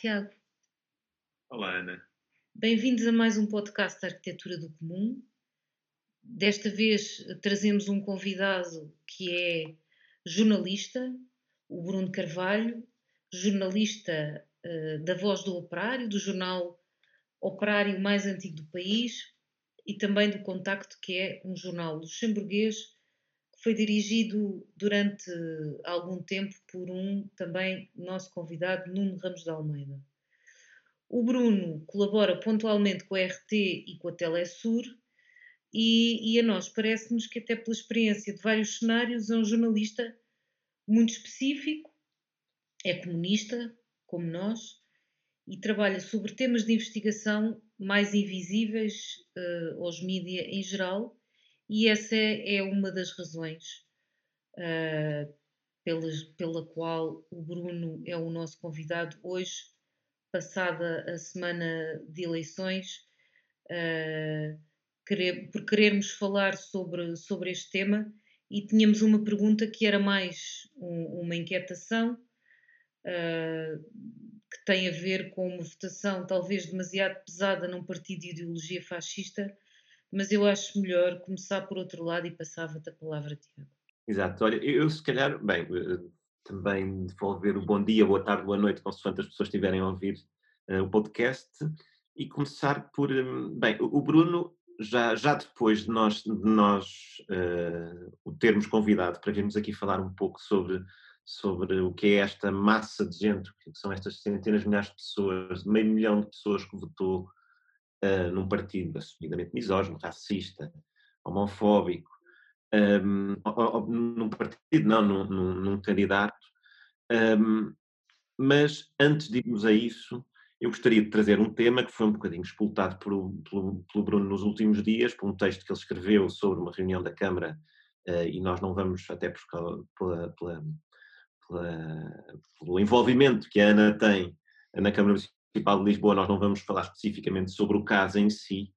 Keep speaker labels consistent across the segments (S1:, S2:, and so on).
S1: Olá, Tiago.
S2: Olá, Ana.
S1: Bem-vindos a mais um podcast da Arquitetura do Comum. Desta vez trazemos um convidado que é jornalista, o Bruno Carvalho, jornalista uh, da Voz do Operário, do jornal operário mais antigo do país e também do Contacto, que é um jornal luxemburguês foi dirigido durante algum tempo por um também nosso convidado, Nuno Ramos de Almeida. O Bruno colabora pontualmente com a RT e com a Telesur e, e a nós parece-nos que até pela experiência de vários cenários é um jornalista muito específico, é comunista, como nós, e trabalha sobre temas de investigação mais invisíveis uh, aos mídias em geral, e essa é, uma das razões uh, pelas, pela qual o Bruno é o nosso convidado hoje, passada a semana de eleições, uh, querer, por querermos falar sobre, sobre este tema e tínhamos uma pergunta que era mais um, uma inquietação. Uh, que tem a ver com uma votação talvez demasiado pesada num partido de ideologia fascista, mas eu acho melhor começar por outro lado e passava-te a palavra, Tiago.
S2: Exato, olha, eu se calhar, bem, eh, também devolver o bom dia, boa tarde, boa noite, consoante as pessoas estiverem a ouvir uh, o podcast, e começar por, um, bem, o Bruno, já, já depois de nós, de nós uh, o termos convidado para virmos aqui falar um pouco sobre sobre o que é esta massa de gente, que são estas centenas de milhares de pessoas, meio milhão de pessoas que votou uh, num partido assumidamente misógino, racista, homofóbico, um, ou, num partido, não, num, num, num candidato. Um, mas antes de irmos a isso, eu gostaria de trazer um tema que foi um bocadinho expultado pelo, pelo, pelo Bruno nos últimos dias, por um texto que ele escreveu sobre uma reunião da Câmara, uh, e nós não vamos, até pela, pela pela, pelo envolvimento que a Ana tem na Câmara Municipal de Lisboa, nós não vamos falar especificamente sobre o caso em si,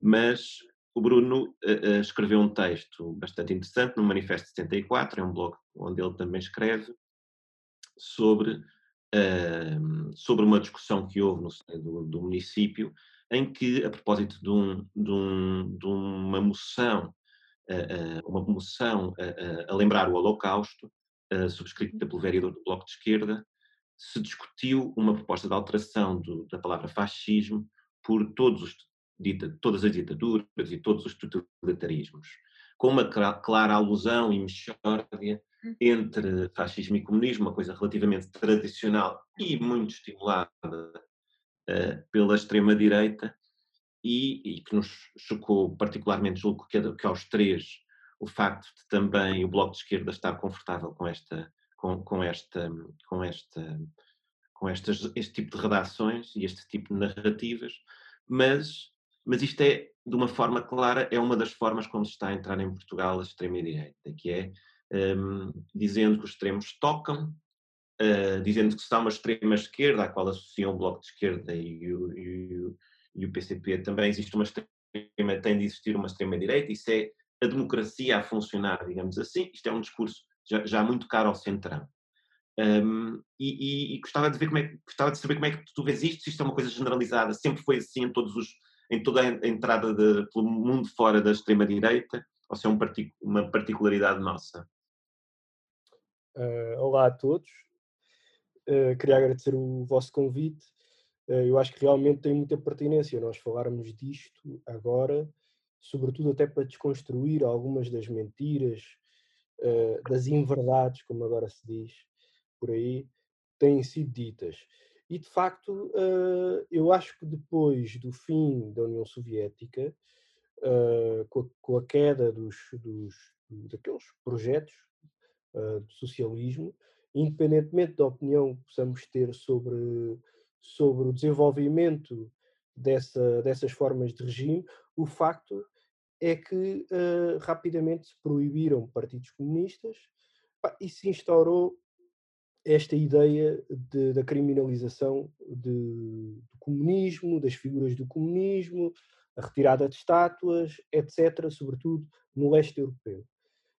S2: mas o Bruno uh, uh, escreveu um texto bastante interessante no Manifesto 74, é um blog onde ele também escreve, sobre, uh, sobre uma discussão que houve no do, do município, em que, a propósito de, um, de, um, de uma moção, uma moção a lembrar o Holocausto, subscrita pelo vereador do Bloco de Esquerda, se discutiu uma proposta de alteração do, da palavra fascismo por os, dita, todas as ditaduras e todos os totalitarismos, com uma clara alusão e mexórdia hum. entre fascismo e comunismo, uma coisa relativamente tradicional e muito estimulada uh, pela extrema-direita, e, e, que nos chocou particularmente, julgo que, que aos três o facto de também o Bloco de Esquerda estar confortável com esta, com, com esta, com esta, com estas, este tipo de redações e este tipo de narrativas, mas, mas isto é, de uma forma clara, é uma das formas como se está a entrar em Portugal a extrema-direita, que é um, dizendo que os extremos tocam, uh, dizendo que se há uma extrema-esquerda, à qual associam o Bloco de Esquerda e o, e o, e o PCP, também existe uma extrema, tem de existir uma extrema-direita, isso é a democracia a funcionar, digamos assim. Isto é um discurso já, já muito caro ao centrão. Um, e, e, e, gostava de ver como é gostava de saber como é que tu vês isto, se isto é uma coisa generalizada, sempre foi assim em todos os em toda a entrada de, pelo mundo fora da extrema direita, ou se é um partic, uma particularidade nossa.
S3: Uh, olá a todos, uh, queria agradecer o vosso convite. Uh, eu acho que realmente tem muita pertinência nós falarmos disto agora, sobretudo até para desconstruir algumas das mentiras, uh, das inverdades, como agora se diz por aí, têm sido ditas. E de facto, uh, eu acho que depois do fim da União Soviética, uh, com, a, com, a, queda dos, dos daqueles projetos de socialismo, independentemente da opinião que possamos ter sobre, sobre o desenvolvimento dessa, dessas formas de regime, o facto é que uh, rapidamente se proibiram partidos comunistas pá, e se instaurou esta ideia de, da criminalização de, do comunismo, das figuras do comunismo, a retirada de estátuas, etc., sobretudo no leste europeu.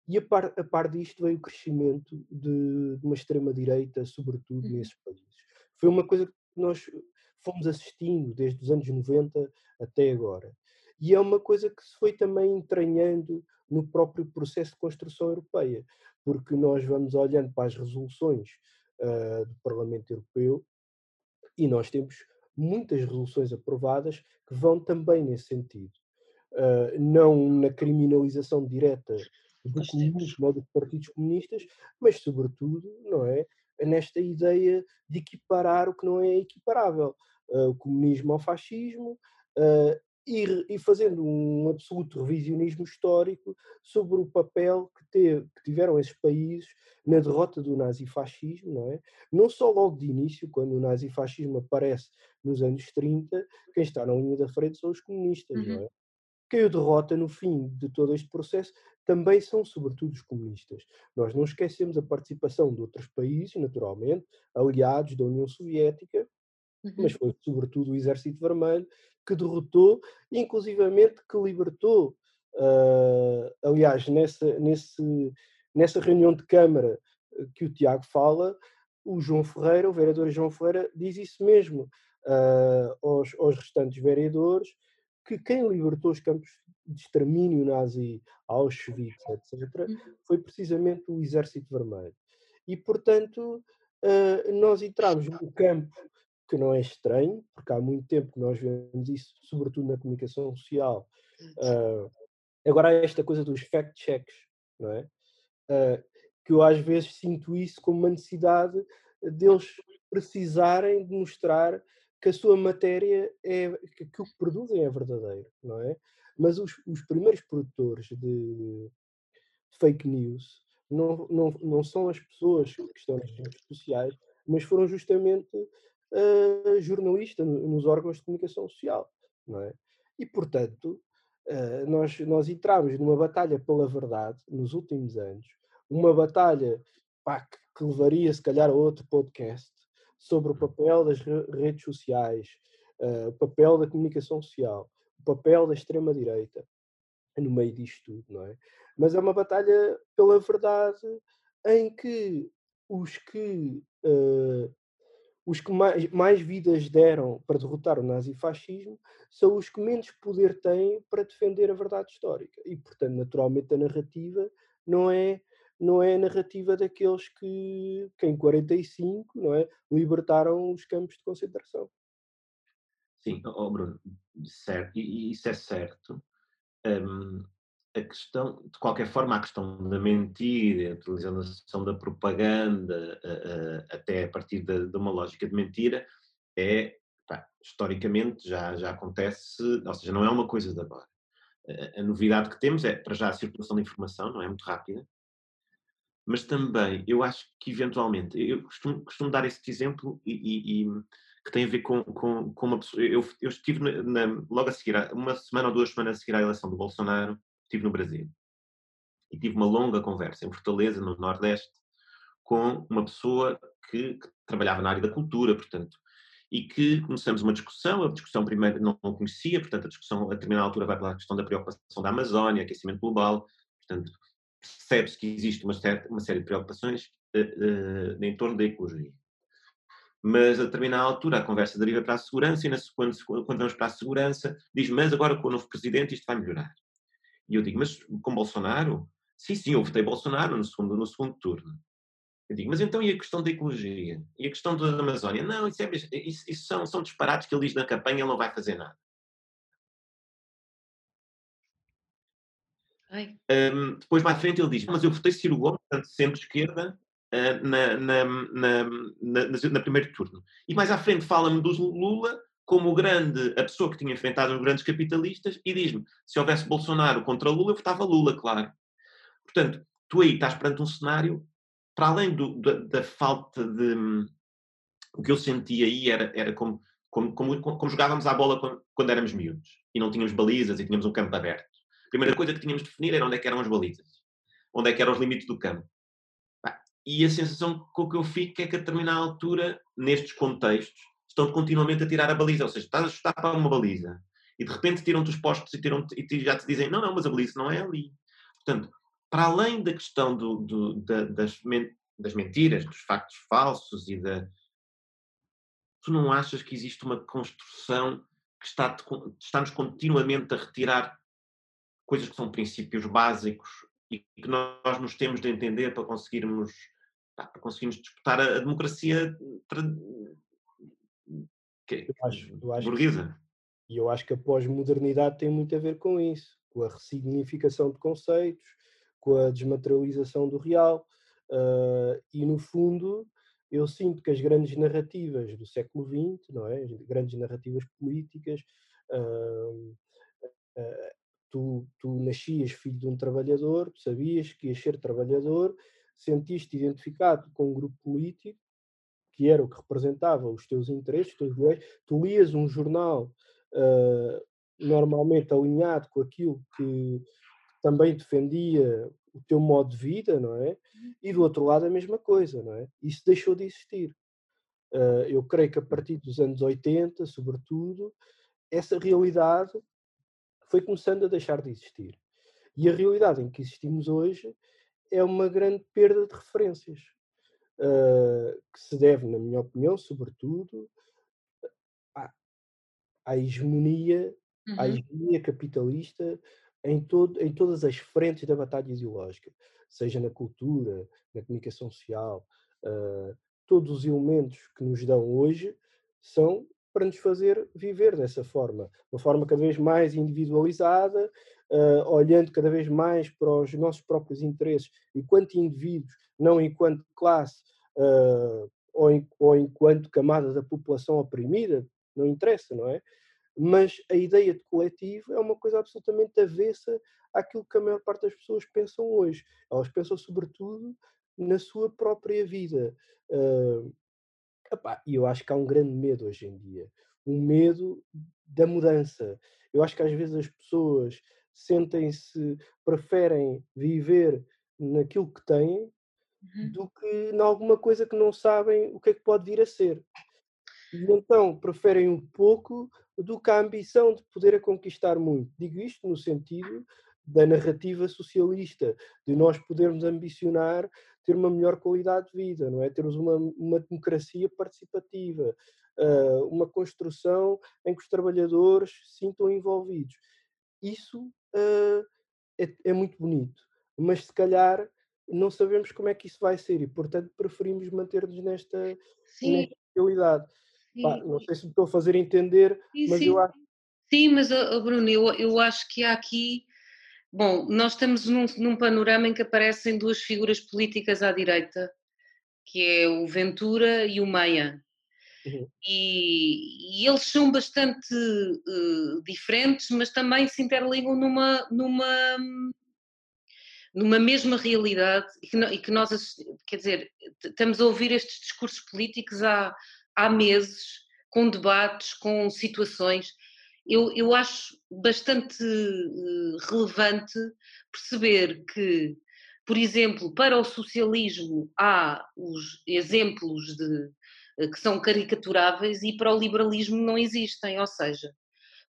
S3: E a par, a par disto veio o crescimento de, de uma extrema-direita, sobretudo uhum. nesses países. Foi uma coisa nós fomos assistindo desde os anos 90 até agora. E é uma coisa que se foi também entranhando no próprio processo de construção europeia, porque nós vamos olhando para as resoluções uh, do Parlamento Europeu e nós temos muitas resoluções aprovadas que vão também nesse sentido. Uh, não na criminalização direta do comunismo ou dos partidos comunistas, mas sobretudo, não é, nesta ideia de equiparar o que não é equiparável, uh, o comunismo ao fascismo, uh, e, fazendo um absoluto revisionismo histórico sobre o papel que, teve, que, tiveram esses países na derrota do nazifascismo, não é? Não só logo de início, quando o nazifascismo aparece nos anos 30, quem está na linha da frente são os comunistas, uhum. não é? Quem o derrota no fim de todo este processo também são, sobretudo, os comunistas. Nós não esquecemos a participação de outros países, naturalmente, aliados da União Soviética, uhum. mas foi, sobretudo, o Exército Vermelho que derrotou, inclusivamente que libertou, uh, aliás, nessa, nesse, nessa reunião de Câmara eh, que o Tiago fala, o João Ferreira, o vereador João Ferreira, diz isso mesmo uh, aos, aos restantes vereadores, que quem libertou os campos de extermínio nazi, Auschwitz, etc., uhum. foi precisamente o Exército Vermelho. E, portanto, uh, nós entramos no campo que não é estranho, porque há muito tempo que nós vemos isso, sobretudo na comunicação social. Uh, agora há esta coisa dos fact-checks, não é? Uh, que eu às vezes sinto isso como uma necessidade deles precisarem de mostrar que a sua matéria é que, que o que produzem é verdadeiro, não é? Mas os, os primeiros produtores de fake news não, não, não são as pessoas que estão nas redes sociais, mas foram justamente uh, jornalista nos órgãos de comunicação social, não é? E, portanto, uh, nós, nós entramos numa batalha pela verdade nos últimos anos, uma batalha pá, que, que levaria, se calhar, a outro podcast sobre o papel das redes sociais, uh, o papel da comunicação social, o papel da extrema-direita no meio disto tudo, não é? Mas é uma batalha pela verdade em que os que uh, os que mais, mais, vidas deram para derrotar o nazifascismo são os que menos poder têm para defender a verdade histórica. E, portanto, naturalmente, a narrativa não é, não é a narrativa daqueles que, que em 45 não é, libertaram os campos de concentração.
S2: Sim, oh Bruno, certo, isso é certo. Um, a questão, de qualquer forma, a questão da mentira, a utilização da propaganda, até a partir de, uma lógica de mentira, é, historicamente, já, já acontece, ou seja, não é uma coisa de agora. A, a novidade que temos é, para já, a circulação de informação, não é muito rápida, mas também, eu acho que eventualmente, eu costumo, costumo dar este exemplo e, e, e, que tem a ver com, com, com uma pessoa. Eu, eu estive na, na, logo a seguir, uma semana ou duas semanas a seguir à eleição do Bolsonaro, estive no Brasil. E tive uma longa conversa em Fortaleza, no Nordeste, com uma pessoa que, que trabalhava na área da cultura, portanto, e que começamos uma discussão. A discussão primeiro não, conhecia, portanto, a discussão a determinada altura vai pela questão da preocupação da Amazónia, aquecimento global, portanto, percebe-se que existe uma, certa, uma série de preocupações uh, uh, em torno da ecologia. Mas a determinada altura a conversa deriva para a segurança e na, quando, quando vamos para a segurança diz, mas agora com o novo presidente isto vai melhorar. E eu digo, mas com Bolsonaro? Sim, sim, eu votei Bolsonaro no segundo, no segundo turno. Eu digo, mas então e a questão da ecologia? E a questão da Amazónia? Não, isso, é, isso, isso são, são disparates que ele diz na campanha, ele não vai fazer nada. Um, depois, mais à frente, ele diz, mas eu votei Ciro Gomes, portanto, centro-esquerda, uh, na, na, na, na, primeiro turno. E mais à frente fala-me do Lula como grande, a pessoa que tinha enfrentado os grandes capitalistas e diz-me, se houvesse Bolsonaro contra Lula, eu votava Lula, claro. Portanto, tu aí estás perante um cenário, para além do, da, da, falta de... O que eu sentia aí era, era como, como, como, como jogávamos à bola quando, quando, éramos miúdos e não tínhamos balizas e tínhamos um campo aberto. A primeira coisa que tínhamos de definir era onde é que eram as balizas, onde é que eram os limites do campo. E a sensação com que eu fico é que a determinada altura, nestes contextos, estão continuamente a tirar a baliza, ou seja, estás a chutar para uma baliza e de repente tiram-te os postos e, tiram e já te dizem, não, não, mas a baliza não é ali. Portanto, para além da questão do, do, da, das, das, mentiras, dos factos falsos e da, tu não achas que existe uma construção que está, está-nos continuamente a retirar coisas que são princípios básicos e que nós nos temos de entender para conseguirmos, para conseguirmos disputar a democracia que, eu acho, eu acho burguesa.
S3: Que, e eu acho que a pós-modernidade tem muito a ver com isso, com a ressignificação de conceitos, com a desmaterialização do real. Uh, e no fundo, eu sinto que as grandes narrativas do século XX, não é? As grandes narrativas políticas, uh, uh, tu, tu nascias filho de um trabalhador, tu sabias que ias ser trabalhador, sentiste identificado com um grupo político que era o que representava os teus interesses, os teus tu lias um jornal uh, normalmente alinhado com aquilo que também defendia o teu modo de vida, não é? E do outro lado a mesma coisa, não é? Isso deixou de existir. Uh, eu creio que a partir dos anos 80, sobretudo, essa realidade foi começando a deixar de existir. E a realidade em que existimos hoje é uma grande perda de referências, uh, que se deve, na minha opinião, sobretudo, à, à hegemonia, uhum. à hegemonia capitalista em, todo, em todas as frentes da batalha ideológica, seja na cultura, na comunicação social, uh, todos os elementos que nos dão hoje são para nos fazer viver dessa forma, uma forma cada vez mais individualizada, uh, olhando cada vez mais para os nossos próprios interesses, enquanto indivíduos, não enquanto classe uh, ou, ou enquanto camada da população oprimida, não interessa, não é? mas a ideia de coletivo é uma coisa absolutamente avessa àquilo que a maior parte das pessoas pensam hoje. Elas pensam, sobretudo, na sua própria vida. Uh, e eu acho que há um grande medo hoje em dia. Um medo da mudança. Eu acho que às vezes as pessoas sentem-se, preferem viver naquilo que têm uhum. do que em alguma coisa que não sabem o que é que pode vir a ser. E então preferem um pouco do que a ambição de poder a conquistar muito. Digo isto no sentido da narrativa socialista, de nós podermos ambicionar ter uma melhor qualidade de vida, não é? Termos uma, uma democracia participativa, uh, uma construção em que os trabalhadores se sintam envolvidos. Isso uh, é, é, muito bonito, mas se calhar não sabemos como é que isso vai ser e, portanto, preferimos manter-nos nesta, nesta realidade. Pá, não sei se me estou a fazer entender, sim, mas sim. eu acho.
S1: Sim, mas oh, Bruno, eu, eu acho que há aqui. Bom, nós estamos num, num panorama em que aparecem duas figuras políticas à direita, que é o Ventura e o Meia. Uhum. E, e, eles são bastante uh, diferentes, mas também se interligam numa, numa, numa mesma realidade e que, e que nós, quer dizer, estamos a ouvir estes discursos políticos há, há meses, com debates, com situações. Eu, eu acho bastante uh, relevante perceber que, por exemplo, para o socialismo há os exemplos de, uh, que são caricaturáveis e para o liberalismo não existem, ou seja,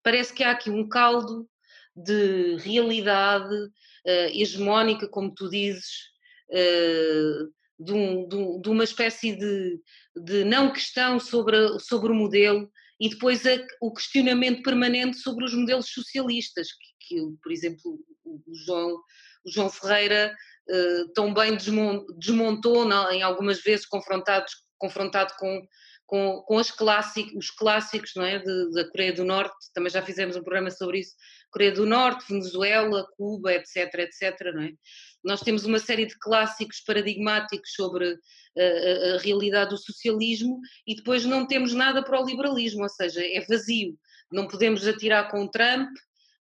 S1: parece que há aqui um caldo de realidade uh, hegemónica, como tu dizes, de, um, de, de, uma espécie de, de não questão sobre, sobre o modelo e depois a, o questionamento permanente sobre os modelos socialistas, que, que por exemplo, o, João, o João Ferreira uh, tão bem desmontou não, em algumas vezes confrontados, confrontado com, com, com as os clássicos não é, de, da Coreia do Norte, também já fizemos um programa sobre isso, Coreia do Norte, Venezuela, Cuba, etc, etc, não é? Nós temos uma série de clássicos paradigmáticos sobre a, a, a realidade do socialismo e depois não temos nada para o liberalismo, ou seja, é vazio. Não podemos atirar com Trump,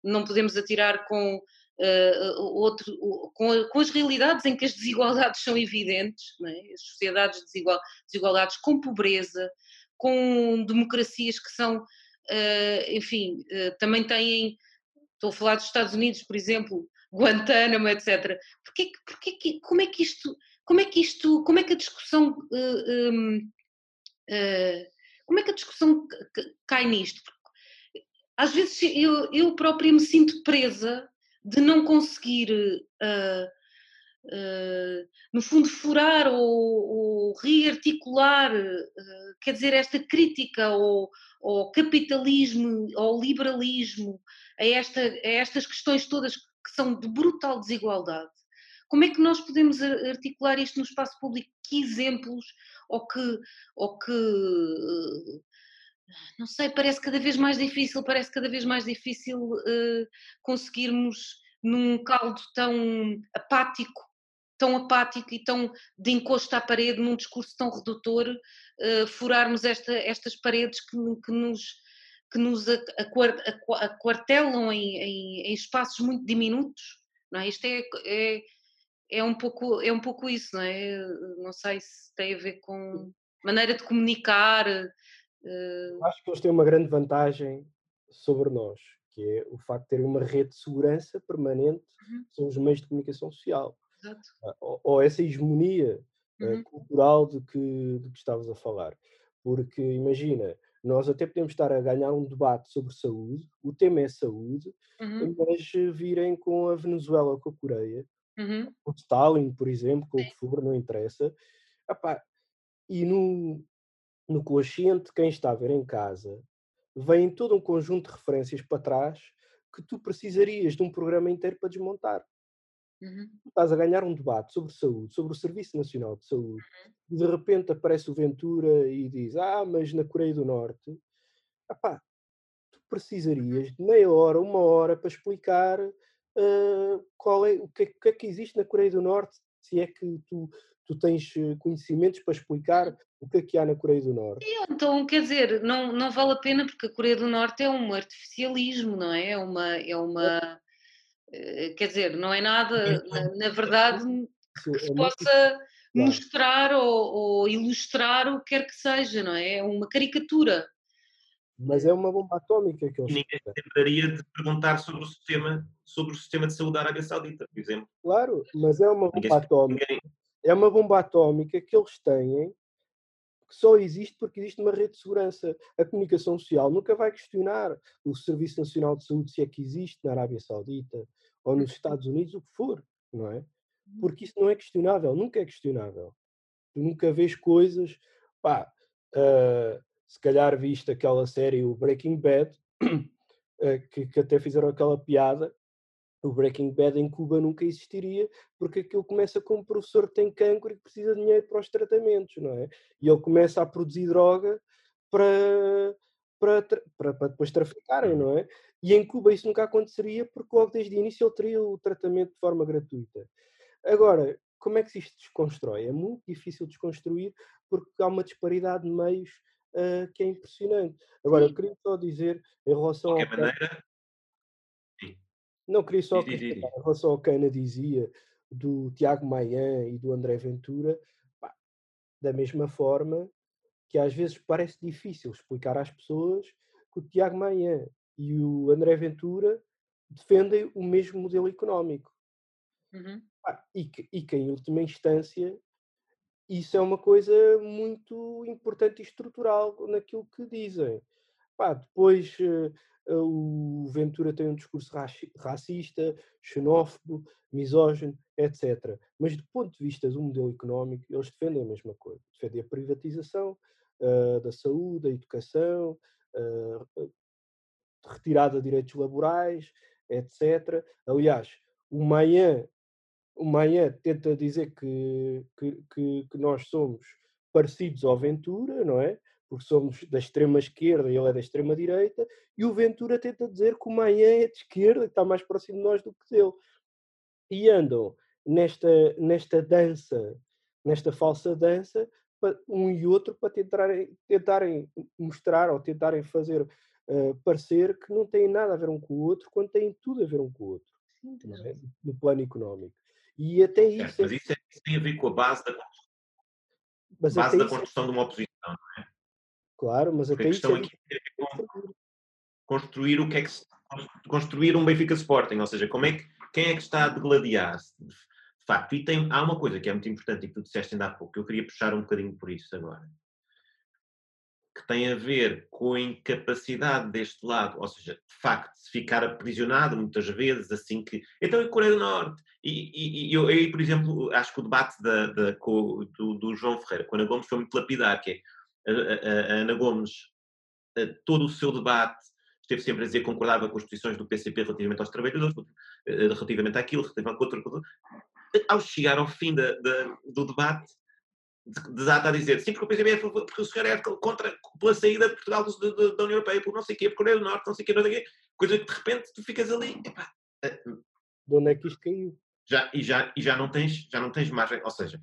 S1: não podemos atirar com Uh, outro, com, com, as realidades em que as desigualdades são evidentes, é? as sociedades desigual, desigualdades com pobreza, com democracias que são, uh, enfim, uh, também têm Estou a falar dos Estados Unidos, por exemplo, Guantánamo, etc. Porquê, porquê, como é que isto, como é que isto, como é que a discussão, uh, uh, como é que a discussão cai nisto? Às vezes eu, eu própria me sinto presa de não conseguir uh, no fundo, furar ou, ou rearticular, quer dizer, esta crítica ao, ao, capitalismo, ao liberalismo, a, esta, a estas questões todas que são de brutal desigualdade. Como é que nós podemos articular isto no espaço público? Que exemplos ou que, ou que não sei, parece cada vez mais difícil, parece cada vez mais difícil uh, conseguirmos num caldo tão apático, tão apático e tão de encosto à parede, num discurso tão redutor, uh, furarmos esta, estas paredes que, que nos que nos aquartelam em, em, em, espaços muito diminutos, não é? Isto é, é, é, um pouco, é um pouco isso, não é? Não sei se tem a ver com maneira de comunicar,
S3: Uh... Acho que eles têm uma grande vantagem sobre nós, que é o facto de terem uma rede de segurança permanente uhum. sobre os meios de comunicação social. Uh, ou, ou, essa hegemonia uh, uhum. cultural de que, de que estavas a falar. Porque imagina, nós até podemos estar a ganhar um debate sobre saúde, o tema é saúde, uhum. mas virem com a Venezuela, com a Coreia, uhum. com Stalin, por exemplo, com o que for, não interessa. Epá, e no, no consciente quem está a ver em casa, vem todo um conjunto de referências para trás que tu precisarias de um programa inteiro para desmontar. Uhum. Estás a ganhar um debate sobre saúde, sobre o Serviço Nacional de Saúde, uhum. de repente aparece o Ventura e diz: Ah, mas na Coreia do Norte, apá, tu precisarias de meia hora, uma hora para explicar uh, qual é, o que, é, que é que existe na Coreia do Norte, se é que tu tu tens eh, conhecimentos para explicar o que é que há na Coreia do Norte.
S1: Então, quer dizer, não, não vale a pena porque a Coreia do Norte é um artificialismo, não é? É uma. É uma quer dizer, não é nada, na, na verdade, que se possa mostrar ou, ou, ilustrar o que quer que seja, não é? É uma caricatura.
S3: Mas é uma bomba atómica que eles.
S2: Ninguém lembraria de perguntar sobre o sistema, sobre o sistema de saúde da Arábia Saudita, por exemplo.
S3: Claro, mas é uma bomba ninguém, atómica. Ninguém, é uma bomba atómica que eles têm que só existe porque existe uma rede de segurança. A comunicação social nunca vai questionar o Serviço Nacional de Saúde se é que existe na Arábia Saudita ou nos Estados Unidos, o que for, não é? Porque isso não é questionável, nunca é questionável. Tu nunca vês coisas, pá, uh, se calhar viste aquela série, o Breaking Bad, uh, que, que até fizeram aquela piada, o Breaking Bad em Cuba nunca existiria, porque aquilo começa com um professor que tem cancro e que precisa de dinheiro para os tratamentos, não é? E ele começa a produzir droga para, para, para, para depois traficarem, não é? E em Cuba isso nunca aconteceria, porque logo desde o início ele teria o tratamento de forma gratuita. Agora, como é que isto se desconstrói? É muito difícil desconstruir, porque há uma disparidade de meios uh, que é impressionante. Agora, eu queria só dizer, em relação
S2: de qualquer ao. Maneira,
S3: não, queria só em relação ao que Ana dizia do Tiago Maia e do André Ventura, pá, da mesma forma que às vezes parece difícil explicar às pessoas que o Tiago Maia e o André Ventura defendem o mesmo modelo económico. Uhum. Pá, e, que, e que, em última instância, isso é uma coisa muito importante e estrutural naquilo que dizem. Pá, depois uh, o Ventura tem um discurso racista, xenófobo, misógino, etc. Mas do ponto de vista do modelo económico, eles defendem a mesma coisa. Defendem a privatização uh, da saúde, da educação, uh, retirada de direitos laborais, etc. Aliás, o Maia, o Maia tenta dizer que, que, que, que nós somos parecidos ao Ventura, não é? porque somos da extrema esquerda e ele é da extrema direita, e o Ventura tenta dizer que o Maia é de esquerda, que está mais próximo de nós do que dele. E andam nesta, nesta dança, nesta falsa dança, um e outro para tentarem, tentarem mostrar ou tentarem fazer uh, parecer que não têm nada a ver um com o outro, quando têm tudo a ver um com o outro, é? no plano económico. E até isso.
S2: É, mas isso, é, isso, tem a ver com a base da, base da é construção de uma oposição, não é?
S3: Claro, mas até a questão
S2: isso é... aqui é construir o que é que se, construir um Benfica Sporting, ou seja, como é que quem é que está a degladiar-se de facto. E tem, há uma coisa que é muito importante e que tu disseste ainda há pouco, eu queria puxar um bocadinho por isso agora. Que tem a ver com a incapacidade deste lado, ou seja, de facto, se ficar aprisionado muitas vezes, assim que. Então, em Coreia do Norte. E, e, e eu, por exemplo, acho que o debate da, da, do, do, João Ferreira com a Ana Gomes foi muito lapidar, que é a, a, a Ana Gomes, todo o seu debate esteve sempre a dizer que concordava com as posições do PCP relativamente aos trabalhadores, relativamente àquilo, relativamente a outro. Ao chegar ao fim da, do debate, desata a dizer sim, porque o PCB é porque o senhor é contra, pela saída de Portugal da União Europeia, por não sei o quê, por Coreia do Norte, não sei o quê, não sei o quê, coisa que de repente tu ficas ali, epá,
S3: eh, de onde é que isto caiu?
S2: Já, e, já, e já, não tens, já não tens margem, ou seja,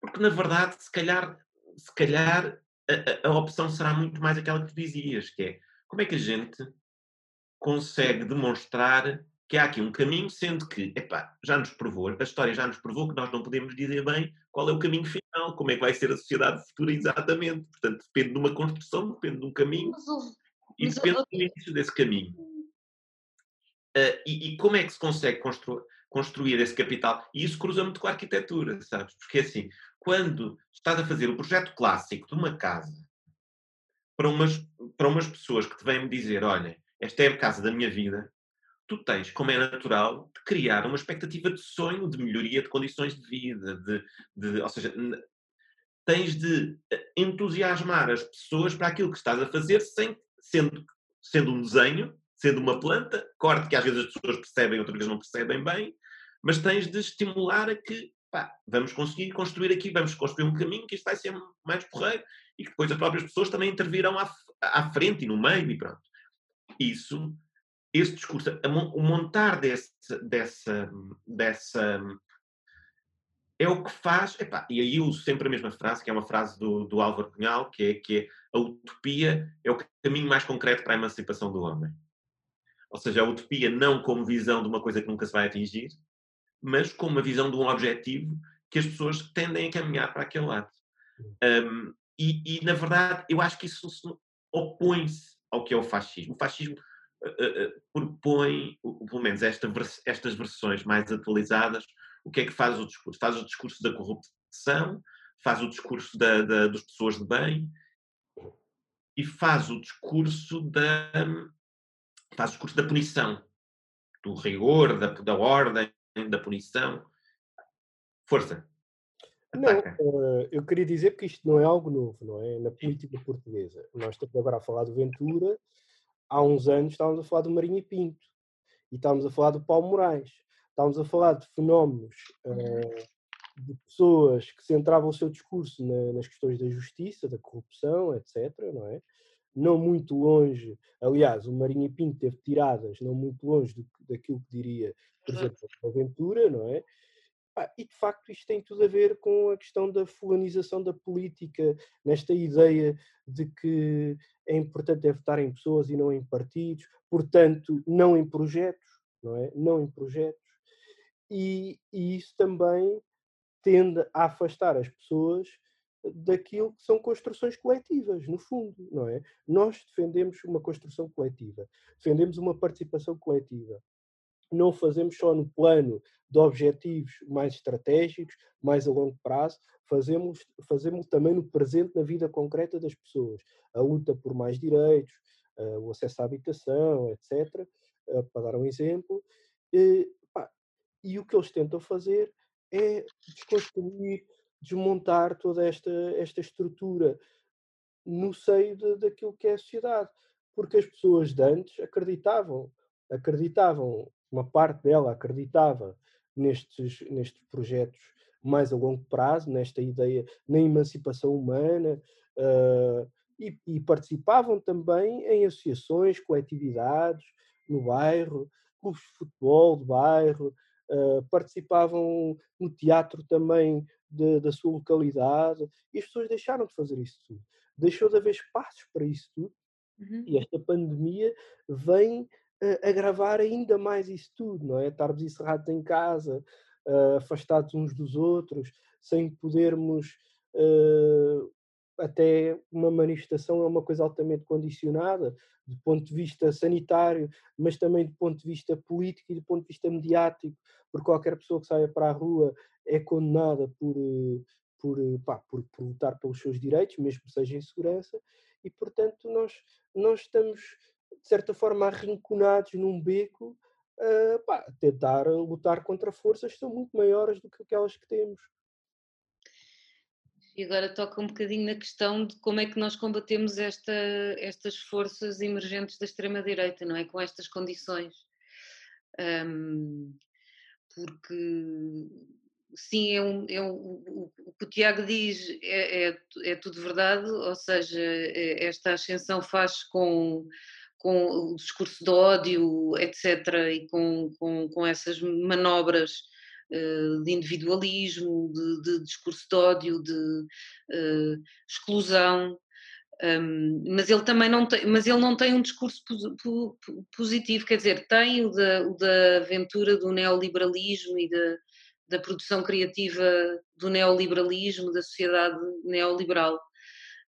S2: porque na verdade, se calhar, se calhar a, a, a opção será muito mais aquela que tu dizias, que é como é que a gente consegue demonstrar que há aqui um caminho, sendo que, epá, já nos provou, a história já nos provou que nós não podemos dizer bem qual é o caminho final, como é que vai ser a sociedade futura exatamente. Portanto, depende de uma construção, depende de um caminho e depende do início desse caminho. Uh, e, e, como é que se consegue constru construir esse capital? E isso cruza muito com a arquitetura, sabes? Porque assim, quando estás a fazer o projeto clássico de uma casa para umas, para umas pessoas que te vêm me dizer, olha, esta é a casa da minha vida, tu tens, como é natural, de criar uma expectativa de sonho, de melhoria de condições de vida, de, de, ou seja, tens de eh, entusiasmar as pessoas para aquilo que estás a fazer, sem, sendo, sendo um desenho, sendo uma planta, corte que às vezes as pessoas percebem, outras vezes não percebem bem, mas tens de estimular a que pá, vamos conseguir construir aqui, vamos construir um caminho que isto vai ser mais porreiro e que depois as próprias pessoas também intervirão à, à frente e no meio e pronto. Isso esse discurso, o montar desse, dessa, dessa. É o que faz. Epá, e aí uso sempre a mesma frase, que é uma frase do, do Álvaro Cunhal, que é que é, a utopia é o caminho mais concreto para a emancipação do homem. Ou seja, a utopia não como visão de uma coisa que nunca se vai atingir, mas como uma visão de um objetivo que as pessoas tendem a caminhar para aquele lado. Um, e, e, na verdade, eu acho que isso opõe-se ao que é o fascismo. O fascismo propõe, pelo menos esta, estas versões mais atualizadas, o que é que faz o discurso? Faz o discurso da corrupção, faz o discurso da, da, das pessoas de bem e faz o discurso da faz o discurso da punição, do rigor, da, da ordem, da punição. Força.
S3: Não, eu queria dizer que isto não é algo novo, não é? Na política portuguesa. Nós estamos agora a falar do Ventura há uns anos estávamos a falar do Marinho Pinto e estávamos a falar do Paulo Moraes. Estávamos a falar de fenómenos uh, de pessoas que centravam o seu discurso na, nas questões da justiça, da corrupção, etc. Não é? Não muito longe, aliás, o Marinho Pinto teve tiradas não muito longe do, daquilo que diria, por exemplo, a Ventura, não é? E de facto isto tem tudo a ver com a questão da fulanização da política, nesta ideia de que é importante é votar em pessoas e não em partidos, portanto, não em projetos, não é? Não em projetos. E, e isso também tende a afastar as pessoas daquilo que são construções coletivas, no fundo, não é? Nós defendemos uma construção coletiva, defendemos uma participação coletiva não fazemos só no plano de objetivos mais estratégicos, mais a longo prazo, fazemos, fazemos também no presente, na vida concreta das pessoas. A luta por mais direitos, uh, o acesso à habitação, etc., uh, para dar um exemplo. E, pá, e o que eles tentam fazer é desconstruir, desmontar toda esta, esta estrutura no seio de, daquilo que é a sociedade. Porque as pessoas de antes acreditavam, acreditavam uma parte dela acreditava nestes, nestes projetos mais a longo prazo, nesta ideia, na emancipação humana, uh, e, e, participavam também em associações, coletividades no bairro, clubes de futebol de bairro, uh, participavam no teatro também de, da sua localidade, e as pessoas deixaram de fazer isso tudo. Deixou de haver espaços para isso tudo, uhum. e esta pandemia vem agravar ainda mais isso tudo, não é? Estarmos encerrados em casa, uh, afastados uns dos outros, sem podermos. Uh, até uma manifestação é uma coisa altamente condicionada, do ponto de vista sanitário, mas também do ponto de vista político e do ponto de vista mediático, porque qualquer pessoa que saia para a rua é condenada por, por, pá, por, por, lutar pelos seus direitos, mesmo que seja em segurança, e portanto nós, nós estamos de certa forma arrinconados num beco a pá, tentar lutar contra forças que são muito maiores do que aquelas que temos.
S1: E agora toca um bocadinho na questão de como é que nós combatemos esta, estas forças emergentes da extrema-direita, não é? Com estas condições. Um, porque, sim, é um, é um, o, o, que o Tiago diz é, é, é tudo verdade, ou seja, é, esta ascensão faz com com o discurso de ódio, etc., e com, com, com essas manobras uh, de individualismo, de, de, discurso de ódio, de uh, exclusão. Um, mas ele também não tem, mas ele não tem um discurso positivo, quer dizer, tem o da, o da aventura do neoliberalismo e da, da produção criativa do neoliberalismo, da sociedade neoliberal.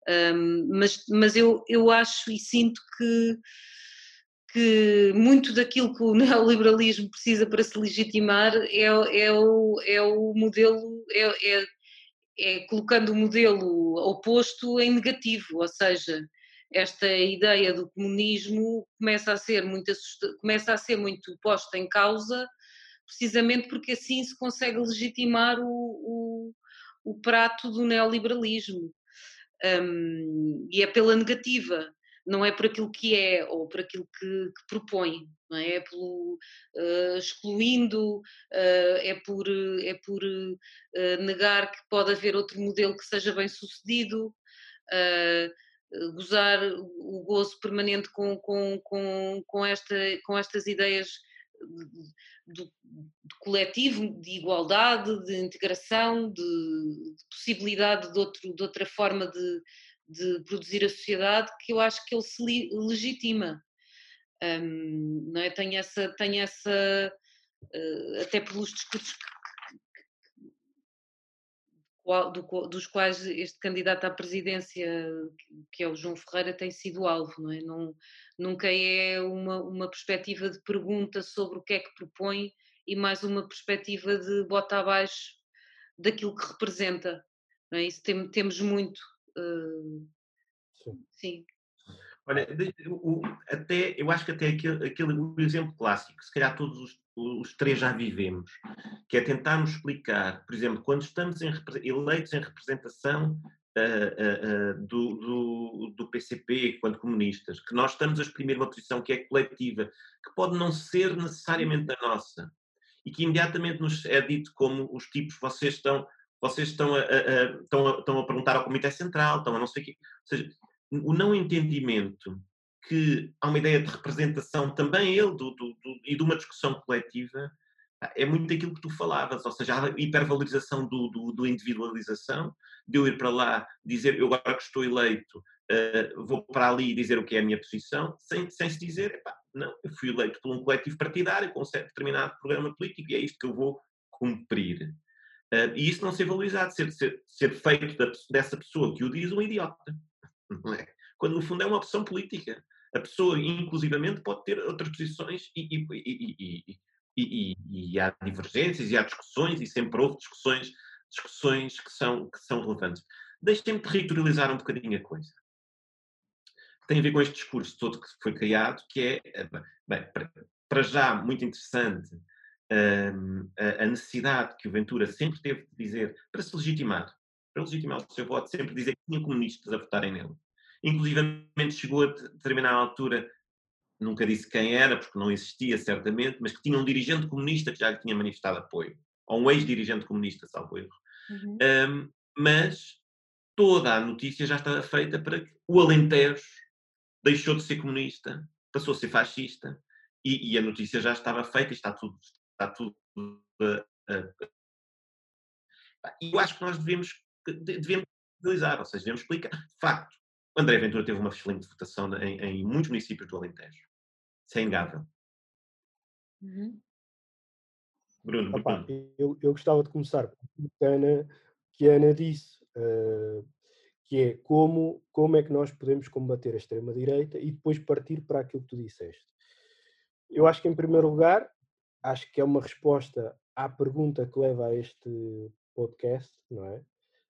S1: Um, mas mas eu, eu acho e sinto que, que muito daquilo que o neoliberalismo precisa para se legitimar é, é, o, é o modelo, é, é, é colocando o modelo oposto em negativo, ou seja, esta ideia do comunismo começa a ser muito, começa a ser muito posta em causa, precisamente porque assim se consegue legitimar o, o, o prato do neoliberalismo um, e é pela negativa, não é por aquilo que é ou por aquilo que, que propõe, não é? é pelo uh, excluindo, uh, é por, é por uh, negar que pode haver outro modelo que seja bem sucedido, gozar o gozo permanente com, com, com, com, esta, com estas ideias de, coletivo, de igualdade, de integração, de, de possibilidade de, outro, de outra forma de, de produzir a sociedade que eu acho que ele se legitima. Um, não é? Tem essa, tem essa uh, até pelos discursos que do, dos quais este candidato à presidência, que é o João Ferreira, tem sido alvo, não é? Não, nunca é uma, uma perspectiva de pergunta sobre o que é que propõe e mais uma perspectiva de bota abaixo daquilo que representa. Não é? Isso tem, temos muito. Uh, sim. sim.
S2: Olha, até, eu acho que até aquele, aquele exemplo clássico, se calhar todos os, os, três já vivemos, que é tentarmos explicar, por exemplo, quando estamos em, eleitos em representação uh, uh, do, do, do, PCP, quando comunistas, que nós estamos a exprimir uma posição que é coletiva, que pode não ser necessariamente a nossa, e que imediatamente nos é dito como os tipos, vocês estão vocês estão a, a, a, estão, a, estão a perguntar ao Comitê Central, estão a não sei o quê. Ou seja, o não entendimento que há uma ideia de representação também ele do, do, do, e de uma discussão coletiva é muito aquilo que tu falavas, ou seja, a hipervalorização do, do, do, individualização, de eu ir para lá dizer eu agora que estou eleito uh, vou para ali dizer o que é a minha posição, sem, sem se dizer, epá, não, eu fui eleito por um coletivo partidário com um determinado programa político e é isto que eu vou cumprir. Uh, e isso não ser valorizado, ser, ser, ser feito da, dessa pessoa que o diz um idiota é? Quando no fundo é uma opção política. A pessoa, inclusivamente, pode ter outras posições e, e, e, e, há divergências e há discussões e sempre houve discussões, discussões que, são, que são relevantes. Deixem-me territorializar um bocadinho a coisa. Tem a ver com este discurso todo que foi criado, que é, bem, para já, muito interessante, hum, a necessidade que o Ventura sempre teve de dizer, para se legitimar, para legitimar o seu voto, sempre dizer que tinha comunistas a votarem nele. Inclusive, chegou a determinada altura, nunca disse quem era, porque não existia certamente, mas que tinha um dirigente comunista que já lhe tinha manifestado apoio, ou um ex-dirigente comunista, salvo erro. Uhum. Um, mas toda a notícia já estava feita para que o Alentejo deixou de ser comunista, passou a ser fascista, e, e a notícia já estava feita e está tudo, está tudo uh, uh, e eu acho que nós devemos devemos utilizar, ou seja, devemos explicar. De facto, André Ventura teve uma excelente votação em, em muitos municípios do Alentejo. É inegável. Uhum.
S3: Bruno, Opa, Bruno. Eu, eu gostava de começar com o que a Ana, que a Ana disse, uh, que é como, como é que nós podemos combater a extrema-direita e depois partir para aquilo que tu disseste. Eu acho que, em primeiro lugar, acho que é uma resposta à pergunta que leva a este podcast, não é?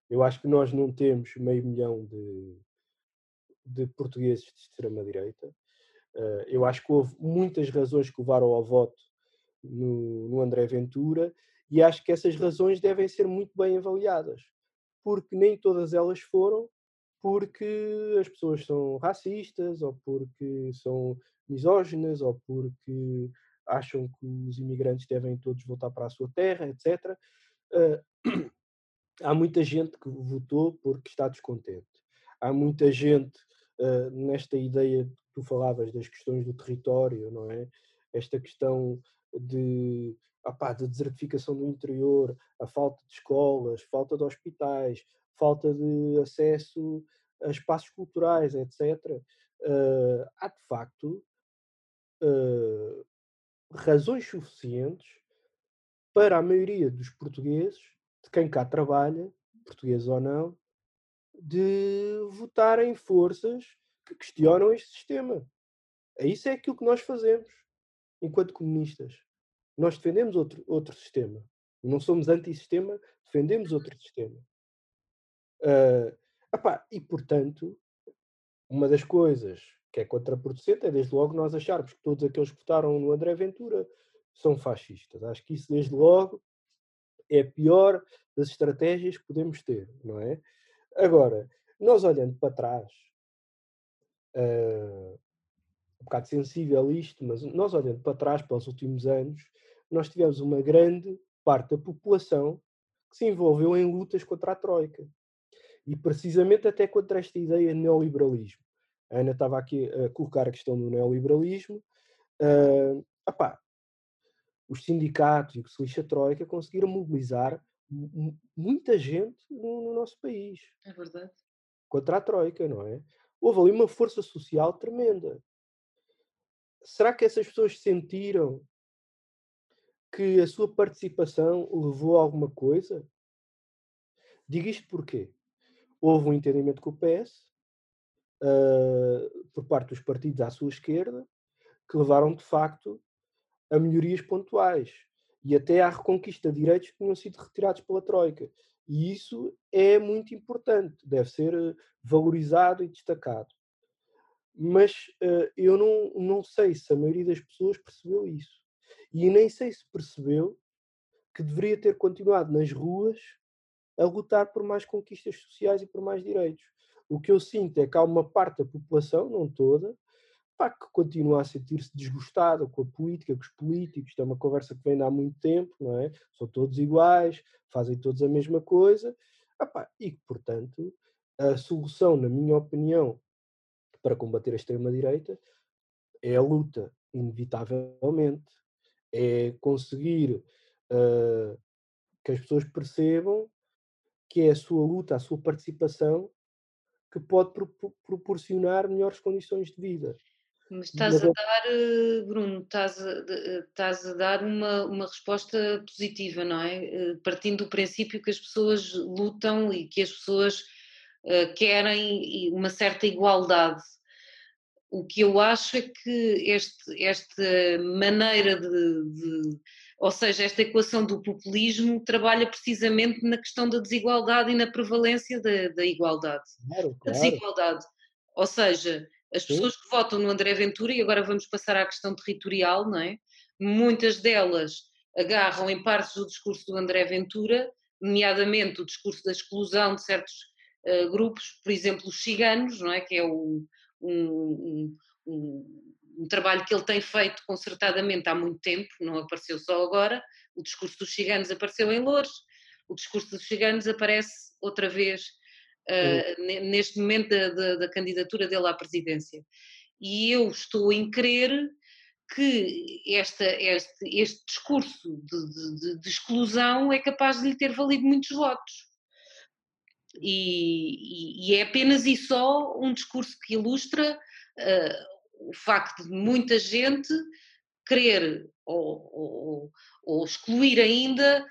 S3: Eu acho que nós não temos meio milhão de, de portugueses de extrema-direita. Uh, eu acho que houve muitas razões que levaram ao voto no, no André Ventura e acho que essas razões devem ser muito bem avaliadas, porque nem todas elas foram porque as pessoas são racistas ou porque são misóginas ou porque acham que os imigrantes devem todos voltar para a sua terra, etc. Uh, há muita gente que votou porque está descontente. Há muita gente uh, nesta ideia que tu falavas das questões do território, não é? Esta questão de, opá, de desertificação do interior, a falta de escolas, falta de hospitais, falta de acesso a espaços culturais, etc. Uh, eh, há de facto uh, razões suficientes para a maioria dos portugueses, de quem cá trabalha, português ou não, de votar em forças que questionam este sistema. Isso é aquilo que nós fazemos enquanto comunistas. Nós defendemos outro, outro sistema. Não somos anti-sistema, defendemos outro sistema. Uh, epá, e, portanto, uma das coisas que é contraproducente é, desde logo, nós acharmos que todos aqueles que votaram no André Ventura são fascistas. Acho que isso, desde logo, é a pior das estratégias que podemos ter, não é? Agora, nós olhando para trás, uh, um bocado sensível isto, mas nós olhando para trás, para os últimos anos, nós tivemos uma grande parte da população que se envolveu em lutas contra a Troika. E precisamente até contra esta ideia de neoliberalismo. A Ana estava aqui a colocar a questão do neoliberalismo. Uh, opá, os sindicatos e o que se lixa a Troika conseguiram mobilizar muita gente no, no, nosso país.
S1: É verdade.
S3: Contra a Troika, não é? Houve ali uma força social tremenda. Será que essas pessoas sentiram que a sua participação levou a alguma coisa? Digo isto porque houve um entendimento com o PS, uh, por parte dos partidos à sua esquerda, que levaram de facto a melhorias pontuais e até à reconquista de direitos que tinham sido retirados pela Troika. E isso é muito importante, deve ser ah, valorizado e destacado. Mas uh, eu não, não sei se a maioria das pessoas percebeu isso. E nem sei se percebeu que deveria ter continuado nas ruas a lutar por mais conquistas sociais e por mais direitos. O que eu sinto é que há uma parte da população, não toda, pá, que continua a sentir-se desgostada com a política, com os políticos. Isto é uma conversa que vem há muito tempo, não é? São todos iguais, fazem todos a mesma coisa. Ah, e que, portanto, a solução, na minha opinião, para combater a extrema-direita é a luta, inevitavelmente. É conseguir uh, que as pessoas percebam que é a sua luta, a sua participação, que pode pro proporcionar melhores condições de vida.
S1: Mas estás a dar, eh, Bruno, estás a, eh, estás a dar uma, uma resposta positiva, não é? Eh, partindo do princípio que as pessoas lutam e que as pessoas querem uma certa igualdade. O que eu acho é que este, esta maneira de, de ou seja, esta equação do populismo trabalha precisamente na questão da desigualdade e na prevalência da, da igualdade.
S3: Claro,
S1: claro. desigualdade. Ou seja, as pessoas Sim. que votam no André Ventura, e agora vamos passar à questão territorial, não é? Muitas delas agarram em partes do discurso do André Ventura, nomeadamente o discurso da exclusão de certos uh, grupos, por exemplo, os ciganos, não é? Que é o, um, um, um, trabalho que ele tem feito concertadamente há muito tempo, não apareceu só agora. O discurso dos ciganos apareceu em Louros, o discurso dos ciganos aparece outra vez uh, neste momento da, da, da, candidatura dele à presidência. E eu estou em crer que esta, este, este discurso de, de, de, exclusão é capaz de lhe ter valido muitos votos. E, e, e é apenas e só um discurso que ilustra uh, o facto de muita gente querer ou, ou, ou excluir ainda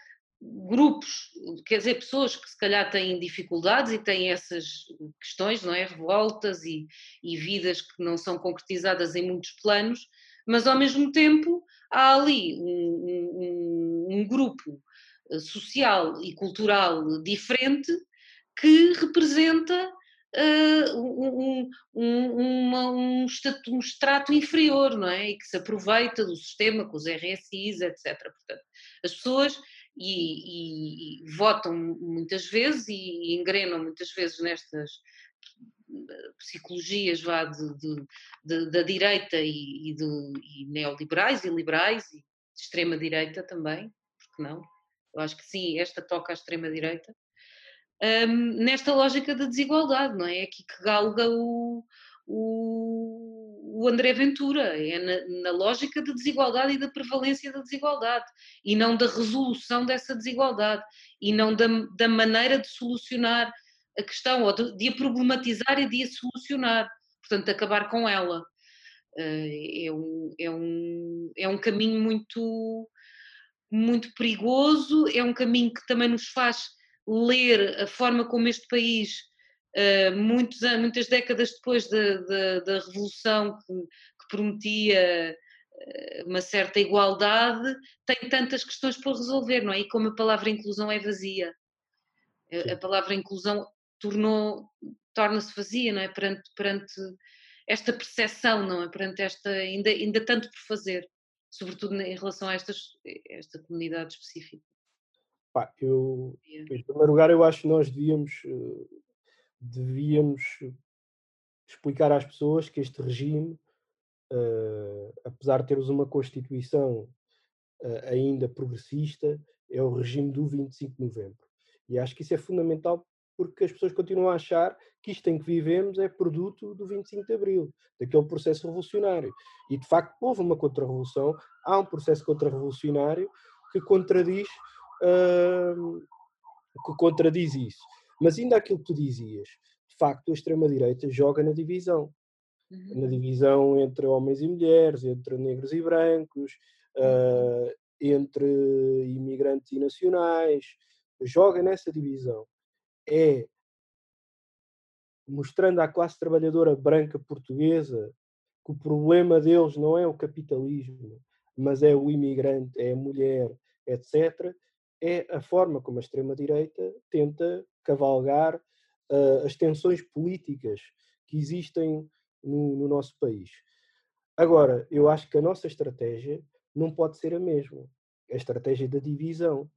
S1: grupos, quer dizer, pessoas que se calhar têm dificuldades e têm essas questões, não é? Revoltas e, e vidas que não são concretizadas em muitos planos, mas ao mesmo tempo há ali um, um, um grupo eh, social e cultural diferente que representa uh, um, um, uma, um, um extrato inferior, não é? E que se aproveita do sistema com os RSIs, etc. Portanto, as pessoas e, e, e votam muitas vezes e engrenam muitas vezes nestas psicologias vá de, de, de, da direita e, e, do, e neoliberais e liberais e de extrema direita também, porque não? Eu acho que sim, esta toca à extrema direita um, nesta lógica da desigualdade, não é? É aqui que galga o, o, o André Ventura, é na, na, lógica da desigualdade e da prevalência da desigualdade, e não da resolução dessa desigualdade, e não da, da maneira de solucionar a questão, ou de, de, a problematizar e de a solucionar, portanto, acabar com ela. Uh, é, um, é, um, é um caminho muito, muito perigoso, é um caminho que também nos faz ler a forma como este país, uh, muitos, muitas décadas depois da, da, da Revolução, que, que prometia eh, uma certa igualdade, tem tantas questões por resolver, não é? E como a palavra inclusão é vazia. A, a palavra inclusão tornou, torna-se vazia, não é? Perante, perante esta percepção, não é? Perante esta, ainda, ainda tanto por fazer, sobretudo em relação a estas, esta comunidade específica.
S3: Pá, eu, em primeiro lugar, eu acho que nós devíamos, eh, devíamos explicar às pessoas que este regime, uh, apesar de termos uma Constituição uh, ainda progressista, é o regime do 25 de novembro. E acho que isso é fundamental porque as pessoas continuam a achar que isto em que vivemos é produto do 25 de Abril, daquele processo revolucionário. E de facto houve uma contra-revolução, há um processo contra-revolucionário que contradiz que contradiz isso. Mas ainda aquilo que tu dizias, de facto, a extrema-direita joga na divisão. Uhum. Na divisão entre homens e mulheres, entre negros e brancos, uh, entre imigrantes e nacionais, joga nessa divisão. É mostrando à classe trabalhadora branca portuguesa que o problema deles não é o capitalismo, mas é o imigrante, é a mulher, etc é a forma como a extrema-direita tenta cavalgar uh, as tensões políticas que existem no, no, nosso país. Agora, eu acho que a nossa estratégia não pode ser a mesma, a estratégia da divisão.